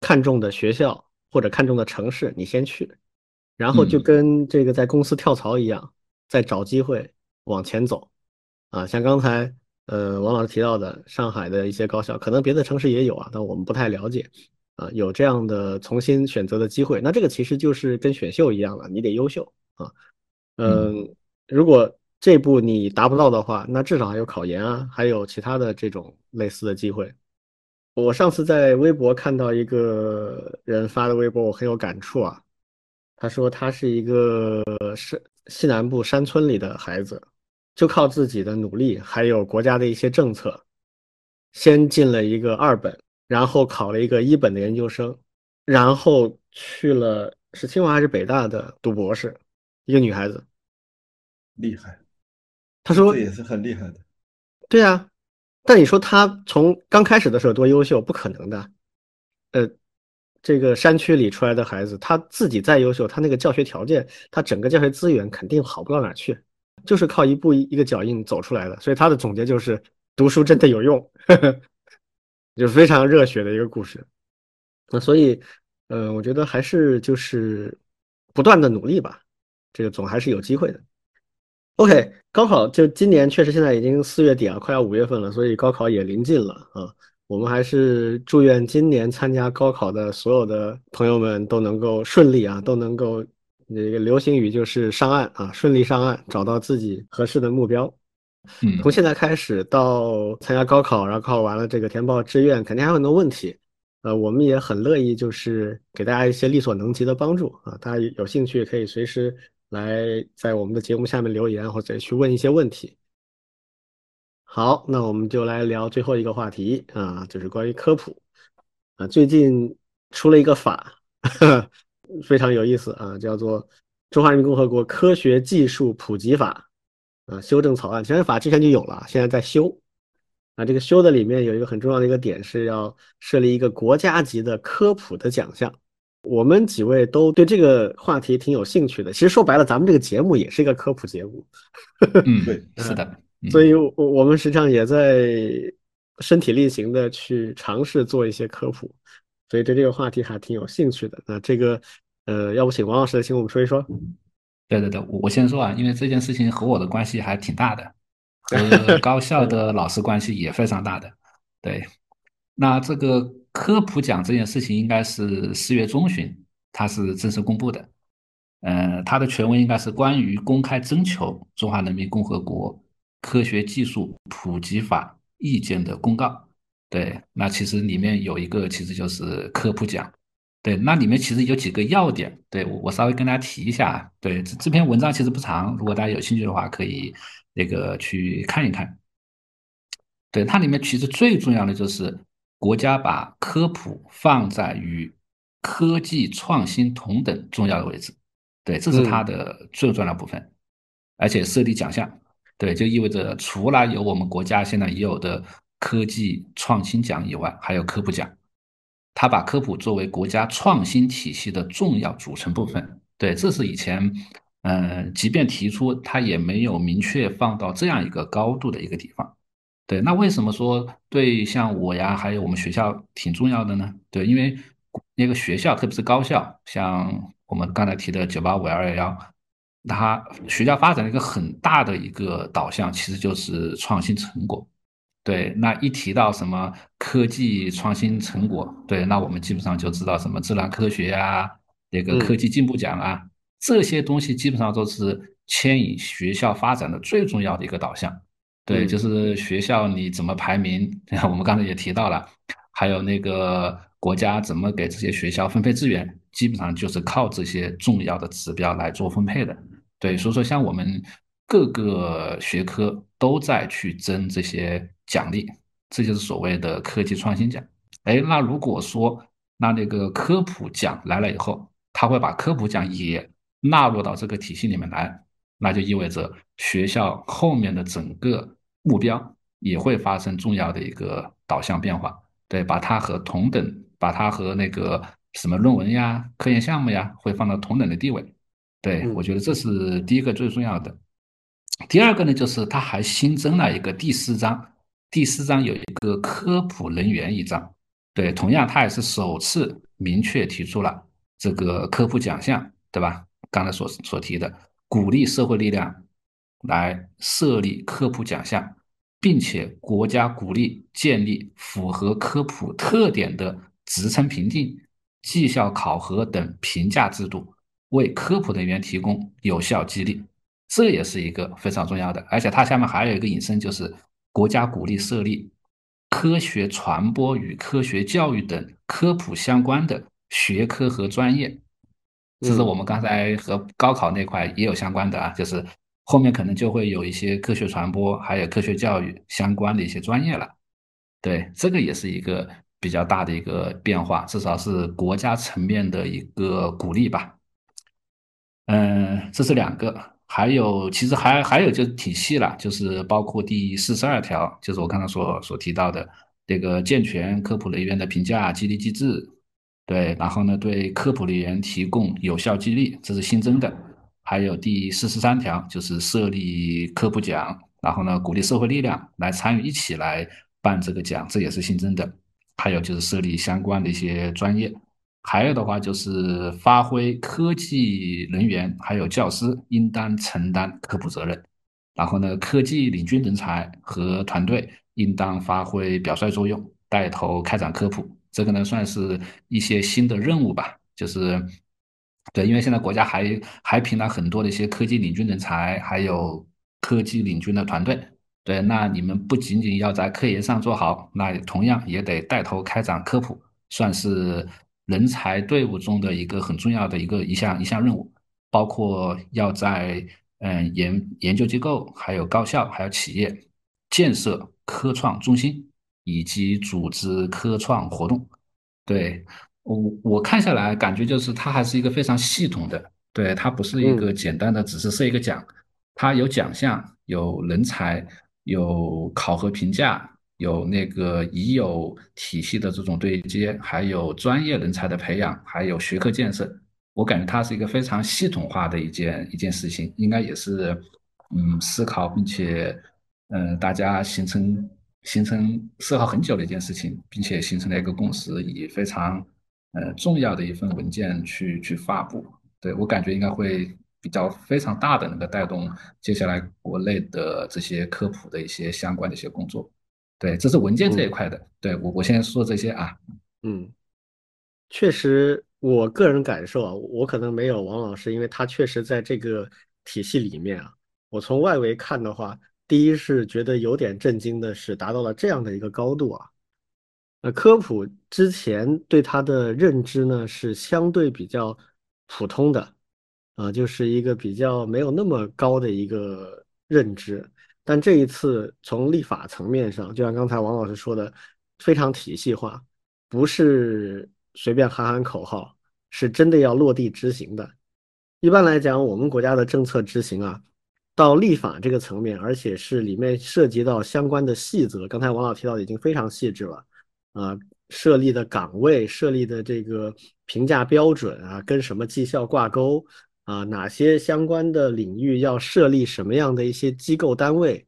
看中的学校或者看中的城市，你先去，然后就跟这个在公司跳槽一样，再找机会往前走。啊，像刚才。呃，王老师提到的上海的一些高校，可能别的城市也有啊，但我们不太了解。啊，有这样的重新选择的机会，那这个其实就是跟选秀一样了，你得优秀啊。嗯，如果这步你达不到的话，那至少还有考研啊，还有其他的这种类似的机会。我上次在微博看到一个人发的微博，我很有感触啊。他说他是一个是西南部山村里的孩子。就靠自己的努力，还有国家的一些政策，先进了一个二本，然后考了一个一本的研究生，然后去了是清华还是北大的读博士，一个女孩子，厉害。她说这也是很厉害的。对啊，但你说他从刚开始的时候多优秀，不可能的。呃，这个山区里出来的孩子，他自己再优秀，他那个教学条件，他整个教学资源肯定好不到哪去。就是靠一步一个脚印走出来的，所以他的总结就是读书真的有用，呵 呵就非常热血的一个故事。那所以，呃，我觉得还是就是不断的努力吧，这个总还是有机会的。OK，高考就今年确实现在已经四月底了，快要五月份了，所以高考也临近了啊。我们还是祝愿今年参加高考的所有的朋友们都能够顺利啊，都能够。那个流行语就是上岸啊，顺利上岸，找到自己合适的目标。嗯，从现在开始到参加高考，然后考完了这个填报志愿，肯定还有很多问题。呃，我们也很乐意就是给大家一些力所能及的帮助啊。大家有兴趣可以随时来在我们的节目下面留言，或者去问一些问题。好，那我们就来聊最后一个话题啊，就是关于科普啊。最近出了一个法。非常有意思啊，叫做《中华人民共和国科学技术普及法》啊，修正草案。其实法之前就有了，现在在修。啊，这个修的里面有一个很重要的一个点，是要设立一个国家级的科普的奖项。我们几位都对这个话题挺有兴趣的。其实说白了，咱们这个节目也是一个科普节目。嗯，对，是的。所以，我我们实际上也在身体力行的去尝试做一些科普。所以对这个话题还挺有兴趣的。那这个，呃，要不请王老师请我们说一说？对对对，我我先说啊，因为这件事情和我的关系还挺大的，和高校的老师关系也非常大的。对，那这个科普奖这件事情应该是四月中旬，它是正式公布的。呃，它的全文应该是关于公开征求《中华人民共和国科学技术普及法》意见的公告。对，那其实里面有一个，其实就是科普奖。对，那里面其实有几个要点，对我我稍微跟大家提一下。对，这这篇文章其实不长，如果大家有兴趣的话，可以那个去看一看。对，它里面其实最重要的就是国家把科普放在与科技创新同等重要的位置，对，这是它的最重要的部分，而且设立奖项，对，就意味着除了有我们国家现在已有的科技创新奖以外，还有科普奖，它把科普作为国家创新体系的重要组成部分，对，这是以前。嗯，即便提出，他也没有明确放到这样一个高度的一个地方。对，那为什么说对像我呀，还有我们学校挺重要的呢？对，因为那个学校，特别是高校，像我们刚才提的九八五、二幺幺，它学校发展的一个很大的一个导向，其实就是创新成果。对，那一提到什么科技创新成果，对，那我们基本上就知道什么自然科学呀，那个科技进步奖啊。这些东西基本上都是牵引学校发展的最重要的一个导向，对，就是学校你怎么排名，我们刚才也提到了，还有那个国家怎么给这些学校分配资源，基本上就是靠这些重要的指标来做分配的，对，所以说像我们各个学科都在去争这些奖励，这就是所谓的科技创新奖。哎，那如果说那那个科普奖来了以后，他会把科普奖也纳入到这个体系里面来，那就意味着学校后面的整个目标也会发生重要的一个导向变化。对，把它和同等，把它和那个什么论文呀、科研项目呀，会放到同等的地位。对我觉得这是第一个最重要的。第二个呢，就是它还新增了一个第四章，第四章有一个科普人员一章。对，同样它也是首次明确提出了这个科普奖项，对吧？刚才所所提的，鼓励社会力量来设立科普奖项，并且国家鼓励建立符合科普特点的职称评定、绩效考核等评价制度，为科普人员提供有效激励。这也是一个非常重要的。而且它下面还有一个引申，就是国家鼓励设立科学传播与科学教育等科普相关的学科和专业。这是我们刚才和高考那块也有相关的啊，就是后面可能就会有一些科学传播还有科学教育相关的一些专业了。对，这个也是一个比较大的一个变化，至少是国家层面的一个鼓励吧。嗯，这是两个，还有其实还还有就是体系了，就是包括第四十二条，就是我刚才所所提到的这个健全科普人员的评价激励机制。对，然后呢，对科普人员提供有效激励，这是新增的。还有第四十三条，就是设立科普奖，然后呢，鼓励社会力量来参与，一起来办这个奖，这也是新增的。还有就是设立相关的一些专业。还有的话就是发挥科技人员还有教师应当承担科普责任。然后呢，科技领军人才和团队应当发挥表率作用，带头开展科普。这个呢，算是一些新的任务吧，就是对，因为现在国家还还评了很多的一些科技领军人才，还有科技领军的团队，对，那你们不仅仅要在科研上做好，那同样也得带头开展科普，算是人才队伍中的一个很重要的一个一项一项任务，包括要在嗯研研究机构、还有高校、还有企业建设科创中心。以及组织科创活动，对我我看下来感觉就是它还是一个非常系统的，对它不是一个简单的只是设一个奖，它有奖项，有人才，有考核评价，有那个已有体系的这种对接，还有专业人才的培养，还有学科建设，我感觉它是一个非常系统化的一件一件事情，应该也是嗯思考并且嗯大家形成。形成思考很久的一件事情，并且形成了一个共识，以非常呃重要的一份文件去去发布。对我感觉应该会比较非常大的能够带动接下来国内的这些科普的一些相关的一些工作。对，这是文件这一块的。对我我先说这些啊，嗯，确实，我个人感受啊，我可能没有王老师，因为他确实在这个体系里面啊。我从外围看的话。第一是觉得有点震惊的是，达到了这样的一个高度啊。呃科普之前对它的认知呢是相对比较普通的，啊，就是一个比较没有那么高的一个认知。但这一次从立法层面上，就像刚才王老师说的，非常体系化，不是随便喊喊口号，是真的要落地执行的。一般来讲，我们国家的政策执行啊，到立法这个层面，而且是里面涉及到相关的细则。刚才王老提到已经非常细致了，啊，设立的岗位、设立的这个评价标准啊，跟什么绩效挂钩啊，哪些相关的领域要设立什么样的一些机构单位。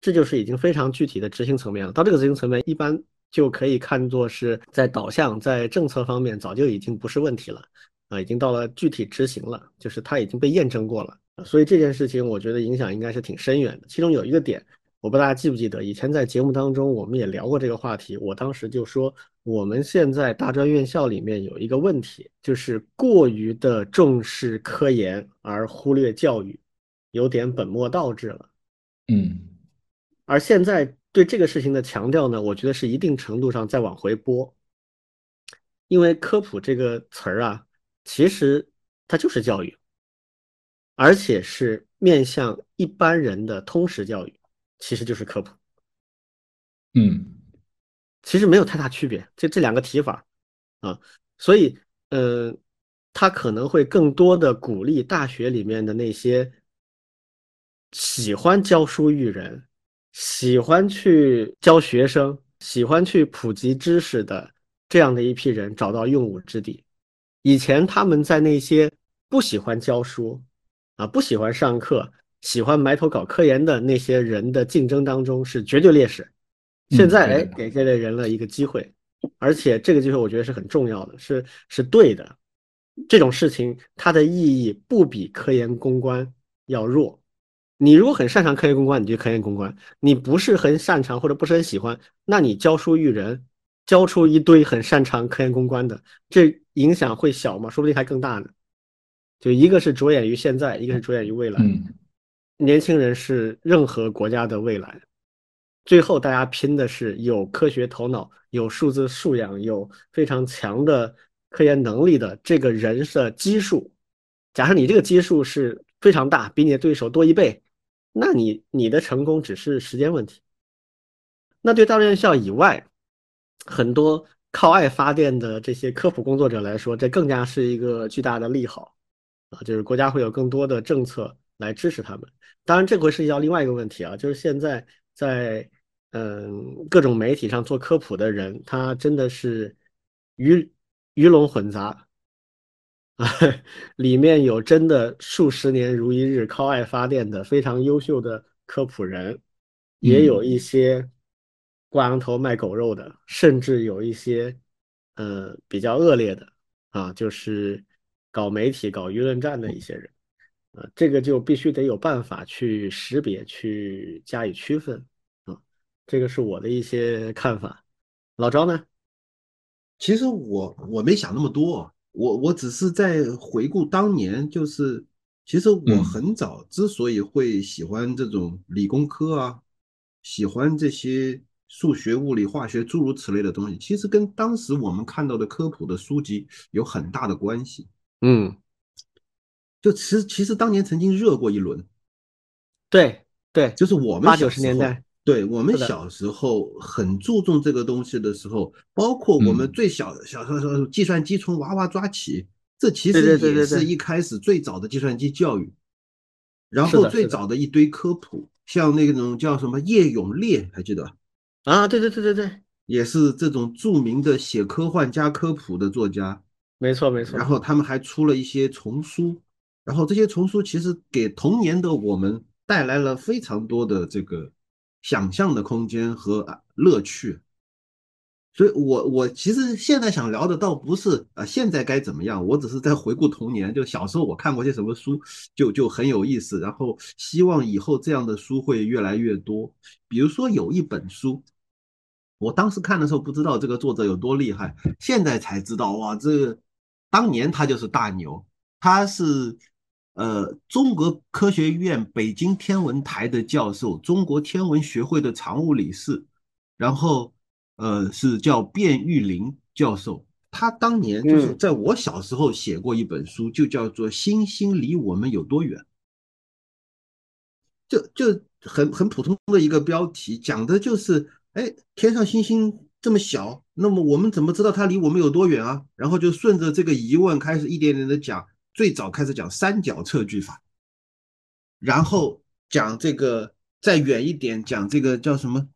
这就是已经非常具体的执行层面了。到这个执行层面，一般就可以看作是在导向、在政策方面早就已经不是问题了啊，已经到了具体执行了，就是它已经被验证过了。所以这件事情，我觉得影响应该是挺深远的。其中有一个点，我不知道大家记不记得，以前在节目当中我们也聊过这个话题。我当时就说，我们现在大专院校里面有一个问题，就是过于的重视科研而忽略教育，有点本末倒置了。嗯。而现在对这个事情的强调呢，我觉得是一定程度上在往回拨，因为科普这个词儿啊，其实它就是教育，而且是面向一般人的通识教育，其实就是科普。嗯，其实没有太大区别，这这两个提法啊，所以呃，他可能会更多的鼓励大学里面的那些喜欢教书育人。喜欢去教学生、喜欢去普及知识的这样的一批人找到用武之地。以前他们在那些不喜欢教书、啊不喜欢上课、喜欢埋头搞科研的那些人的竞争当中是绝对劣势。现在哎，给这类人了一个机会，而且这个机会我觉得是很重要的，是是对的。这种事情它的意义不比科研公关要弱。你如果很擅长科研公关，你就科研公关；你不是很擅长或者不是很喜欢，那你教书育人，教出一堆很擅长科研公关的，这影响会小吗？说不定还更大呢。就一个是着眼于现在，一个是着眼于未来。年轻人是任何国家的未来，最后大家拼的是有科学头脑、有数字素养、有非常强的科研能力的这个人的基数。假设你这个基数是非常大，比你的对手多一倍。那你你的成功只是时间问题。那对大院校以外，很多靠爱发电的这些科普工作者来说，这更加是一个巨大的利好啊！就是国家会有更多的政策来支持他们。当然，这会涉及到另外一个问题啊，就是现在在嗯各种媒体上做科普的人，他真的是鱼鱼龙混杂。啊，里面有真的数十年如一日靠爱发电的非常优秀的科普人，也有一些挂羊头卖狗肉的，甚至有一些呃比较恶劣的啊，就是搞媒体、搞舆论战的一些人啊，这个就必须得有办法去识别、去加以区分啊，这个是我的一些看法。老张呢？其实我我没想那么多。我我只是在回顾当年，就是其实我很早之所以会喜欢这种理工科啊，喜欢这些数学、物理、化学诸如此类的东西，其实跟当时我们看到的科普的书籍有很大的关系。嗯，就其实其实当年曾经热过一轮，对对，就是我们八九十年代。对我们小时候很注重这个东西的时候，包括我们最小的小时候，计算机从娃娃抓起，这其实也是一开始最早的计算机教育。然后最早的一堆科普，像那种叫什么叶永烈，还记得吧？啊，对对对对对，也是这种著名的写科幻加科普的作家。没错没错。然后他们还出了一些丛书，然后这些丛书其实给童年的我们带来了非常多的这个。想象的空间和乐趣，所以我我其实现在想聊的倒不是啊现在该怎么样，我只是在回顾童年，就小时候我看过些什么书，就就很有意思，然后希望以后这样的书会越来越多。比如说有一本书，我当时看的时候不知道这个作者有多厉害，现在才知道哇，这当年他就是大牛，他是。呃，中国科学院北京天文台的教授，中国天文学会的常务理事，然后呃是叫卞玉林教授，他当年就是在我小时候写过一本书，就叫做《星星离我们有多远》，就就很很普通的一个标题，讲的就是，哎，天上星星这么小，那么我们怎么知道它离我们有多远啊？然后就顺着这个疑问开始一点点的讲，最早开始讲三角测距法，然后讲这个再远一点讲这个叫什么？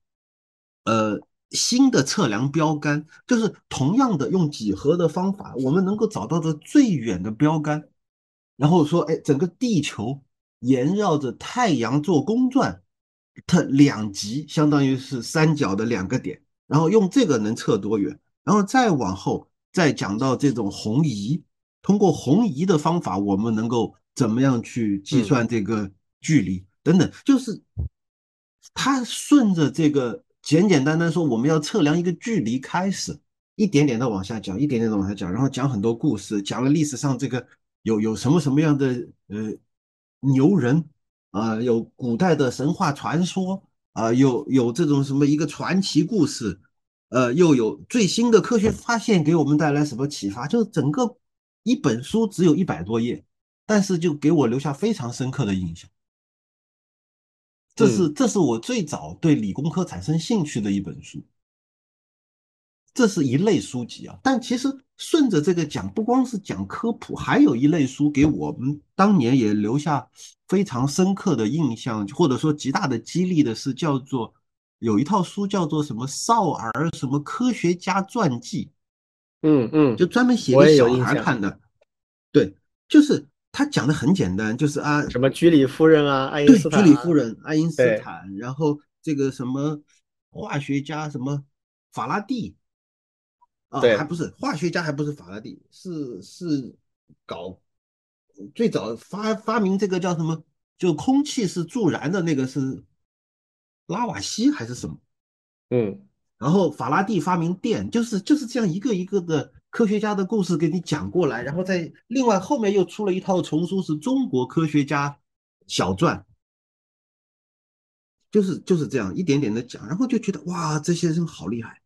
呃，新的测量标杆，就是同样的用几何的方法，我们能够找到的最远的标杆。然后说，哎，整个地球沿绕着太阳做公转，它两极相当于是三角的两个点。然后用这个能测多远？然后再往后再讲到这种红移，通过红移的方法，我们能够怎么样去计算这个距离等等？就是他顺着这个简简单单说我们要测量一个距离开始，一点点的往下讲，一点点的往下讲，然后讲很多故事，讲了历史上这个有有什么什么样的呃牛人啊，有古代的神话传说。啊，有有这种什么一个传奇故事，呃，又有最新的科学发现给我们带来什么启发？就是整个一本书只有一百多页，但是就给我留下非常深刻的印象。这是这是我最早对理工科产生兴趣的一本书。这是一类书籍啊，但其实顺着这个讲，不光是讲科普，还有一类书给我们当年也留下非常深刻的印象，或者说极大的激励的是叫做有一套书叫做什么少儿什么科学家传记，嗯嗯，就专门写给小孩看的，对，就是他讲的很简单，就是啊什么居里夫人啊，爱因斯坦，居里夫人，爱因斯坦，然后这个什么化学家什么法拉第。啊，还不是化学家，还不是法拉第，是是搞最早发发明这个叫什么？就空气是助燃的那个是拉瓦锡还是什么？嗯，然后法拉第发明电，就是就是这样一个一个的科学家的故事给你讲过来，然后再另外后面又出了一套丛书，是中国科学家小传，就是就是这样一点点的讲，然后就觉得哇，这些人好厉害。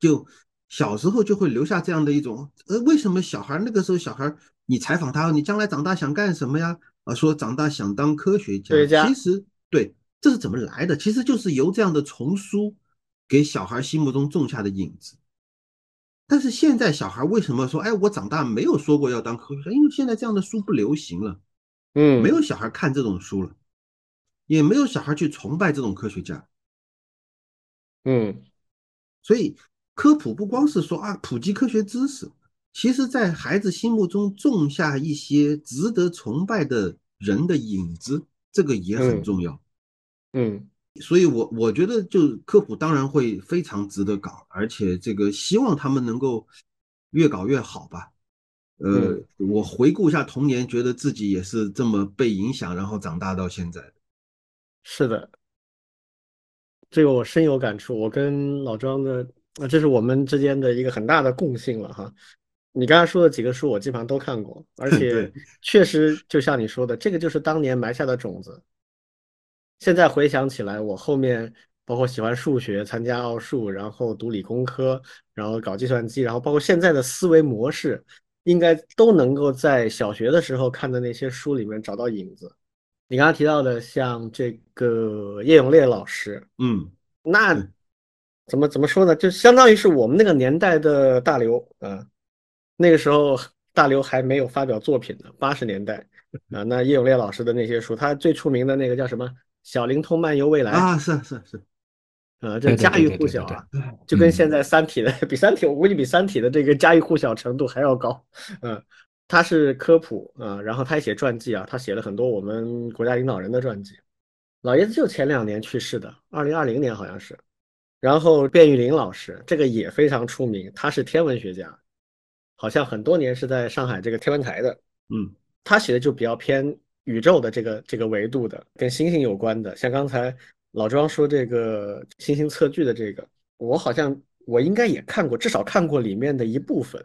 就小时候就会留下这样的一种，呃，为什么小孩那个时候小孩，你采访他，你将来长大想干什么呀？啊，说长大想当科学家。其实对，这是怎么来的？其实就是由这样的丛书给小孩心目中种下的影子。但是现在小孩为什么说，哎，我长大没有说过要当科学家？因为现在这样的书不流行了，嗯，没有小孩看这种书了，也没有小孩去崇拜这种科学家，嗯，所以。科普不光是说啊，普及科学知识，其实在孩子心目中种下一些值得崇拜的人的影子，这个也很重要。嗯，所以我我觉得，就科普当然会非常值得搞，而且这个希望他们能够越搞越好吧。呃，我回顾一下童年，觉得自己也是这么被影响，然后长大到现在。是的，这个我深有感触。我跟老庄的。那这是我们之间的一个很大的共性了哈。你刚才说的几个书，我基本上都看过，而 且确实就像你说的，这个就是当年埋下的种子。现在回想起来，我后面包括喜欢数学、参加奥数，然后读理工科，然后搞计算机，然后包括现在的思维模式，应该都能够在小学的时候看的那些书里面找到影子。你刚刚提到的，像这个叶永烈老师，嗯，那。怎么怎么说呢？就相当于是我们那个年代的大刘啊，那个时候大刘还没有发表作品呢，八十年代啊。那叶永烈老师的那些书，他最出名的那个叫什么《小灵通漫游未来》啊，是是是，啊，这家喻户晓啊，就跟现在《三体》的比《三体》，我估计比《三体》的这个家喻户晓程度还要高。嗯，他是科普啊，然后他也写传记啊，他写了很多我们国家领导人的传记。老爷子就前两年去世的，二零二零年好像是。然后卞玉林老师这个也非常出名，他是天文学家，好像很多年是在上海这个天文台的。嗯，他写的就比较偏宇宙的这个这个维度的，跟星星有关的。像刚才老庄说这个星星测距的这个，我好像我应该也看过，至少看过里面的一部分，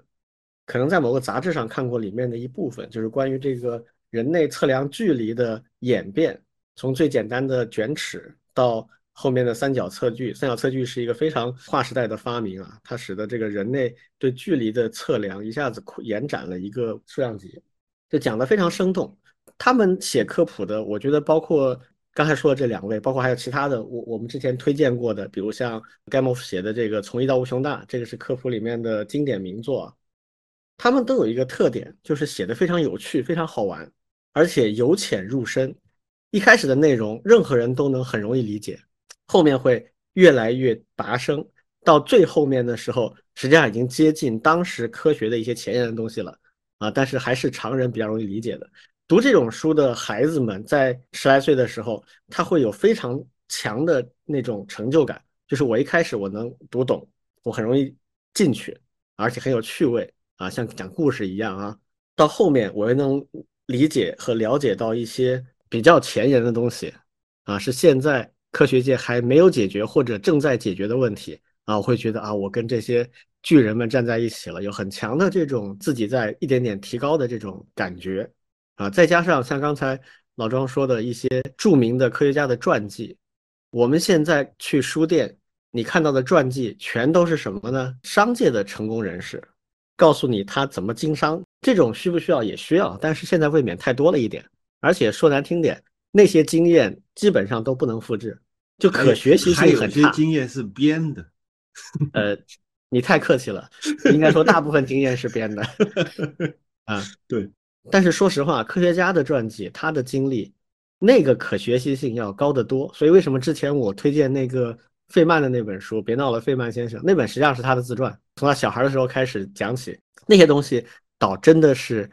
可能在某个杂志上看过里面的一部分，就是关于这个人类测量距离的演变，从最简单的卷尺到。后面的三角测距，三角测距是一个非常划时代的发明啊，它使得这个人类对距离的测量一下子延展了一个数量级，就讲得非常生动。他们写科普的，我觉得包括刚才说的这两位，包括还有其他的，我我们之前推荐过的，比如像盖莫夫写的这个《从一到无穷大》，这个是科普里面的经典名作，他们都有一个特点，就是写的非常有趣，非常好玩，而且由浅入深。一开始的内容，任何人都能很容易理解，后面会越来越拔升，到最后面的时候，实际上已经接近当时科学的一些前沿的东西了啊，但是还是常人比较容易理解的。读这种书的孩子们，在十来岁的时候，他会有非常强的那种成就感，就是我一开始我能读懂，我很容易进去，而且很有趣味啊，像讲故事一样啊。到后面我又能理解和了解到一些比较前沿的东西啊，是现在科学界还没有解决或者正在解决的问题啊，我会觉得啊，我跟这些巨人们站在一起了，有很强的这种自己在一点点提高的这种感觉。啊，再加上像刚才老庄说的一些著名的科学家的传记，我们现在去书店，你看到的传记全都是什么呢？商界的成功人士，告诉你他怎么经商，这种需不需要？也需要，但是现在未免太多了一点，而且说难听点，那些经验基本上都不能复制，就可学习性很差。经验是编的，呃，你太客气了，应该说大部分经验是编的。啊，对。但是说实话，科学家的传记，他的经历，那个可学习性要高得多。所以为什么之前我推荐那个费曼的那本书《别闹了，费曼先生》，那本实际上是他的自传，从他小孩的时候开始讲起，那些东西倒真的是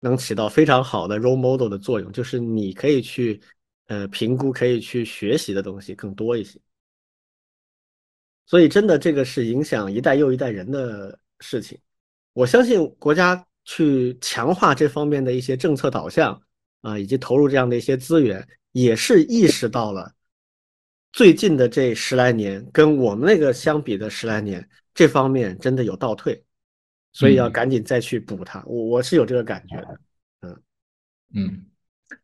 能起到非常好的 role model 的作用，就是你可以去呃评估，可以去学习的东西更多一些。所以真的这个是影响一代又一代人的事情。我相信国家。去强化这方面的一些政策导向啊，以及投入这样的一些资源，也是意识到了最近的这十来年跟我们那个相比的十来年，这方面真的有倒退，所以要赶紧再去补它。我我是有这个感觉的，嗯嗯，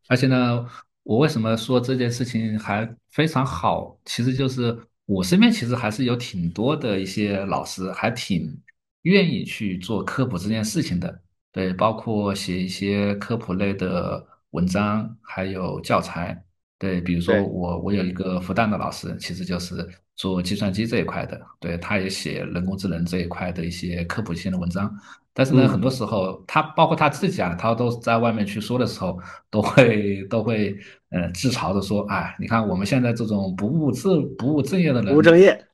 而且呢，我为什么说这件事情还非常好？其实就是我身边其实还是有挺多的一些老师，还挺愿意去做科普这件事情的。对，包括写一些科普类的文章，还有教材。对，比如说我，我有一个复旦的老师，其实就是做计算机这一块的。对，他也写人工智能这一块的一些科普性的文章。但是呢，很多时候他包括他自己啊，他都在外面去说的时候，都会都会呃自嘲的说：“哎，你看我们现在这种不务正不务正业的人，不务正业，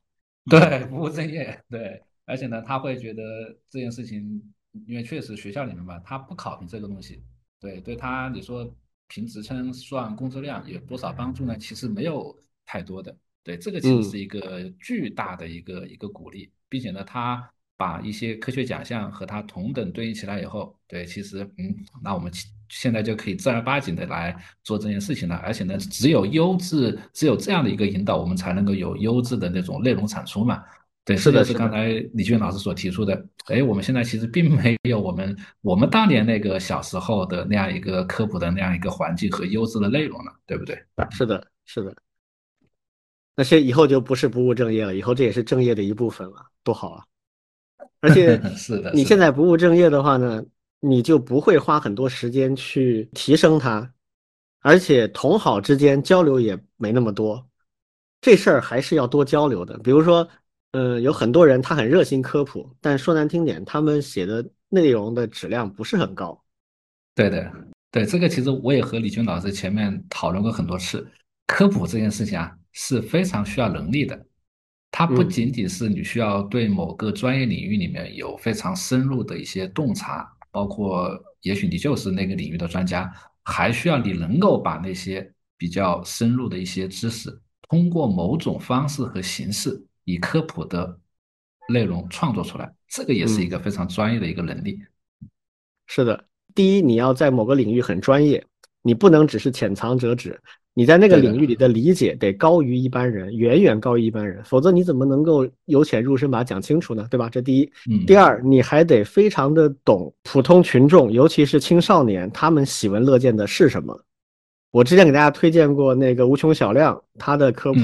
对，不务正业，对。而且呢，他会觉得这件事情。”因为确实学校里面吧，他不考评这个东西，对对他你说评职称算工作量有多少帮助呢？其实没有太多的，对这个其实是一个巨大的一个一个鼓励，并且呢，他把一些科学奖项和他同等对应起来以后，对，其实嗯，那我们现在就可以正儿八经的来做这件事情了，而且呢，只有优质，只有这样的一个引导，我们才能够有优质的那种内容产出嘛。对，是的，是刚才李俊老师所提出的。哎，我们现在其实并没有我们我们当年那个小时候的那样一个科普的那样一个环境和优质的内容了，对不对？是的，是的。那些以后就不是不务正业了，以后这也是正业的一部分了，多好啊！而且 是的，你现在不务正业的话呢，你就不会花很多时间去提升它，而且同好之间交流也没那么多。这事儿还是要多交流的，比如说。呃，有很多人他很热心科普，但说难听点，他们写的内容的质量不是很高。对的，对这个其实我也和李军老师前面讨论过很多次，科普这件事情啊是非常需要能力的。它不仅仅是你需要对某个专业领域里面有非常深入的一些洞察，包括也许你就是那个领域的专家，还需要你能够把那些比较深入的一些知识，通过某种方式和形式。以科普的内容创作出来，这个也是一个非常专业的一个能力。是的，第一，你要在某个领域很专业，你不能只是浅尝辄止，你在那个领域里的理解得高于一般人，远远高于一般人，否则你怎么能够由浅入深把它讲清楚呢？对吧？这第一。第二，你还得非常的懂普通群众，尤其是青少年，他们喜闻乐见的是什么。我之前给大家推荐过那个无穷小亮，他的科普。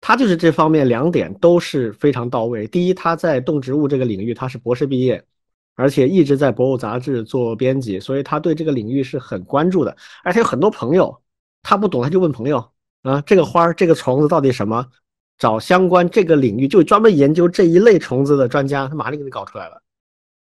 他就是这方面两点都是非常到位。第一，他在动植物这个领域他是博士毕业，而且一直在博物杂志做编辑，所以他对这个领域是很关注的。而且有很多朋友，他不懂他就问朋友，啊，这个花儿这个虫子到底什么？找相关这个领域就专门研究这一类虫子的专家，他马上给你搞出来了，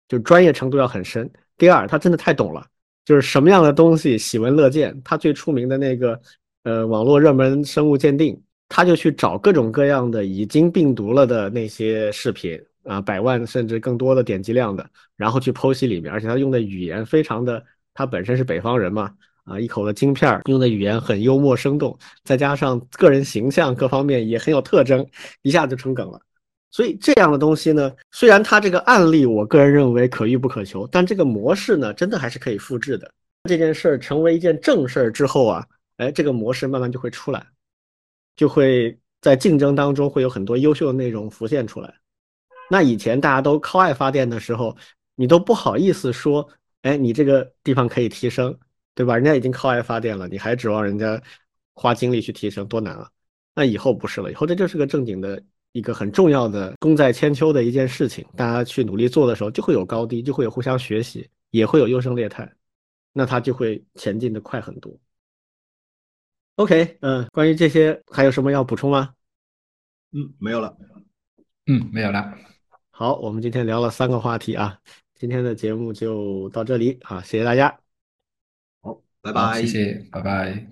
就专业程度要很深。第二，他真的太懂了，就是什么样的东西喜闻乐见。他最出名的那个呃网络热门生物鉴定，他就去找各种各样的已经病毒了的那些视频啊，百万甚至更多的点击量的，然后去剖析里面，而且他用的语言非常的，他本身是北方人嘛。啊，一口的京片儿，用的语言很幽默生动，再加上个人形象各方面也很有特征，一下就成梗了。所以这样的东西呢，虽然它这个案例我个人认为可遇不可求，但这个模式呢，真的还是可以复制的。这件事儿成为一件正事儿之后啊，哎，这个模式慢慢就会出来，就会在竞争当中会有很多优秀的内容浮现出来。那以前大家都靠爱发电的时候，你都不好意思说，哎，你这个地方可以提升。对吧？人家已经靠爱发电了，你还指望人家花精力去提升，多难啊！那以后不是了，以后这就是个正经的一个很重要的功在千秋的一件事情。大家去努力做的时候，就会有高低，就会有互相学习，也会有优胜劣汰，那它就会前进的快很多。OK，嗯，关于这些还有什么要补充吗？嗯，没有了。嗯，没有了。好，我们今天聊了三个话题啊，今天的节目就到这里啊，谢谢大家。好拜拜，谢谢，拜拜。